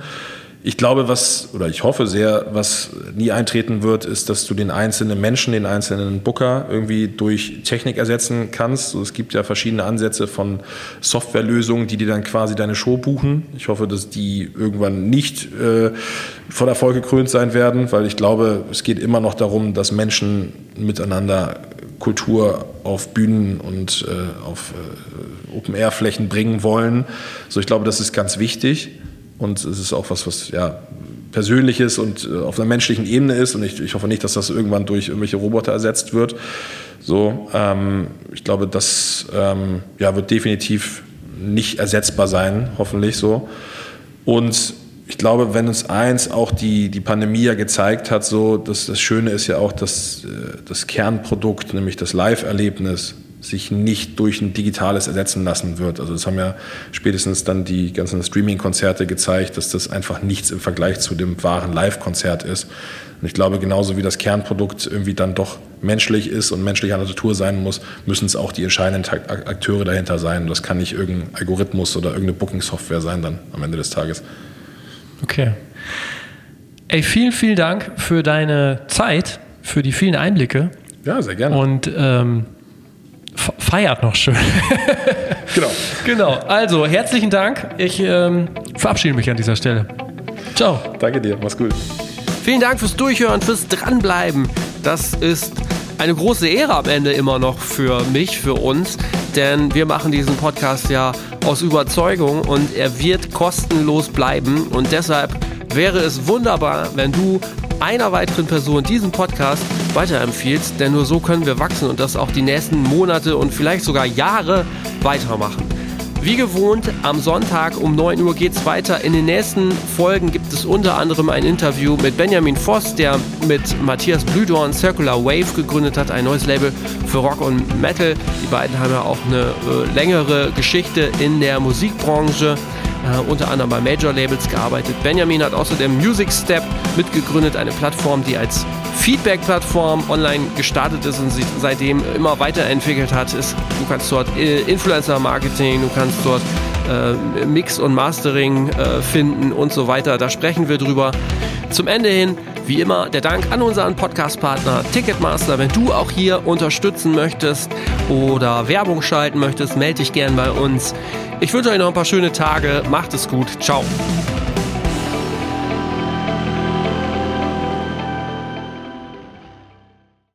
Ich glaube, was, oder ich hoffe sehr, was nie eintreten wird, ist, dass du den einzelnen Menschen, den einzelnen Booker irgendwie durch Technik ersetzen kannst. Es gibt ja verschiedene Ansätze von Softwarelösungen, die dir dann quasi deine Show buchen. Ich hoffe, dass die irgendwann nicht äh, von Erfolg gekrönt sein werden, weil ich glaube, es geht immer noch darum, dass Menschen miteinander Kultur auf Bühnen und äh, auf äh, Open-Air-Flächen bringen wollen. So, ich glaube, das ist ganz wichtig. Und es ist auch was, was ja Persönliches und äh, auf einer menschlichen Ebene ist. Und ich, ich hoffe nicht, dass das irgendwann durch irgendwelche Roboter ersetzt wird. So, ähm, ich glaube, das ähm, ja, wird definitiv nicht ersetzbar sein, hoffentlich so. Und ich glaube, wenn uns eins auch die, die Pandemie ja gezeigt hat, so, dass das Schöne ist ja auch, dass äh, das Kernprodukt, nämlich das Live-Erlebnis, sich nicht durch ein digitales ersetzen lassen wird. Also das haben ja spätestens dann die ganzen Streaming-Konzerte gezeigt, dass das einfach nichts im Vergleich zu dem wahren Live-Konzert ist. Und ich glaube, genauso wie das Kernprodukt irgendwie dann doch menschlich ist und menschlicher Natur sein muss, müssen es auch die entscheidenden Akteure dahinter sein. Und das kann nicht irgendein Algorithmus oder irgendeine Booking-Software sein dann am Ende des Tages. Okay. Ey, vielen, vielen Dank für deine Zeit, für die vielen Einblicke. Ja, sehr gerne. Und ähm, feiert noch schön. genau. Genau. Also, herzlichen Dank. Ich ähm, verabschiede mich an dieser Stelle. Ciao. Danke dir. Mach's gut. Vielen Dank fürs Durchhören, fürs Dranbleiben. Das ist eine große Ehre am Ende immer noch für mich, für uns, denn wir machen diesen Podcast ja aus Überzeugung und er wird kostenlos bleiben und deshalb wäre es wunderbar, wenn du einer weiteren Person diesen Podcast weiterempfiehlst, denn nur so können wir wachsen und das auch die nächsten Monate und vielleicht sogar Jahre weitermachen. Wie gewohnt, am Sonntag um 9 Uhr geht es weiter. In den nächsten Folgen gibt es unter anderem ein Interview mit Benjamin Voss, der mit Matthias Blüdorn Circular Wave gegründet hat, ein neues Label für Rock und Metal. Die beiden haben ja auch eine äh, längere Geschichte in der Musikbranche äh, unter anderem bei Major Labels gearbeitet. Benjamin hat außerdem Music Step mitgegründet, eine Plattform, die als Feedback-Plattform online gestartet ist und sich seitdem immer weiterentwickelt hat. Ist, du kannst dort äh, Influencer-Marketing, du kannst dort äh, Mix und Mastering äh, finden und so weiter. Da sprechen wir drüber. Zum Ende hin, wie immer, der Dank an unseren Podcast-Partner Ticketmaster. Wenn du auch hier unterstützen möchtest oder Werbung schalten möchtest, melde dich gern bei uns. Ich wünsche euch noch ein paar schöne Tage. Macht es gut. Ciao.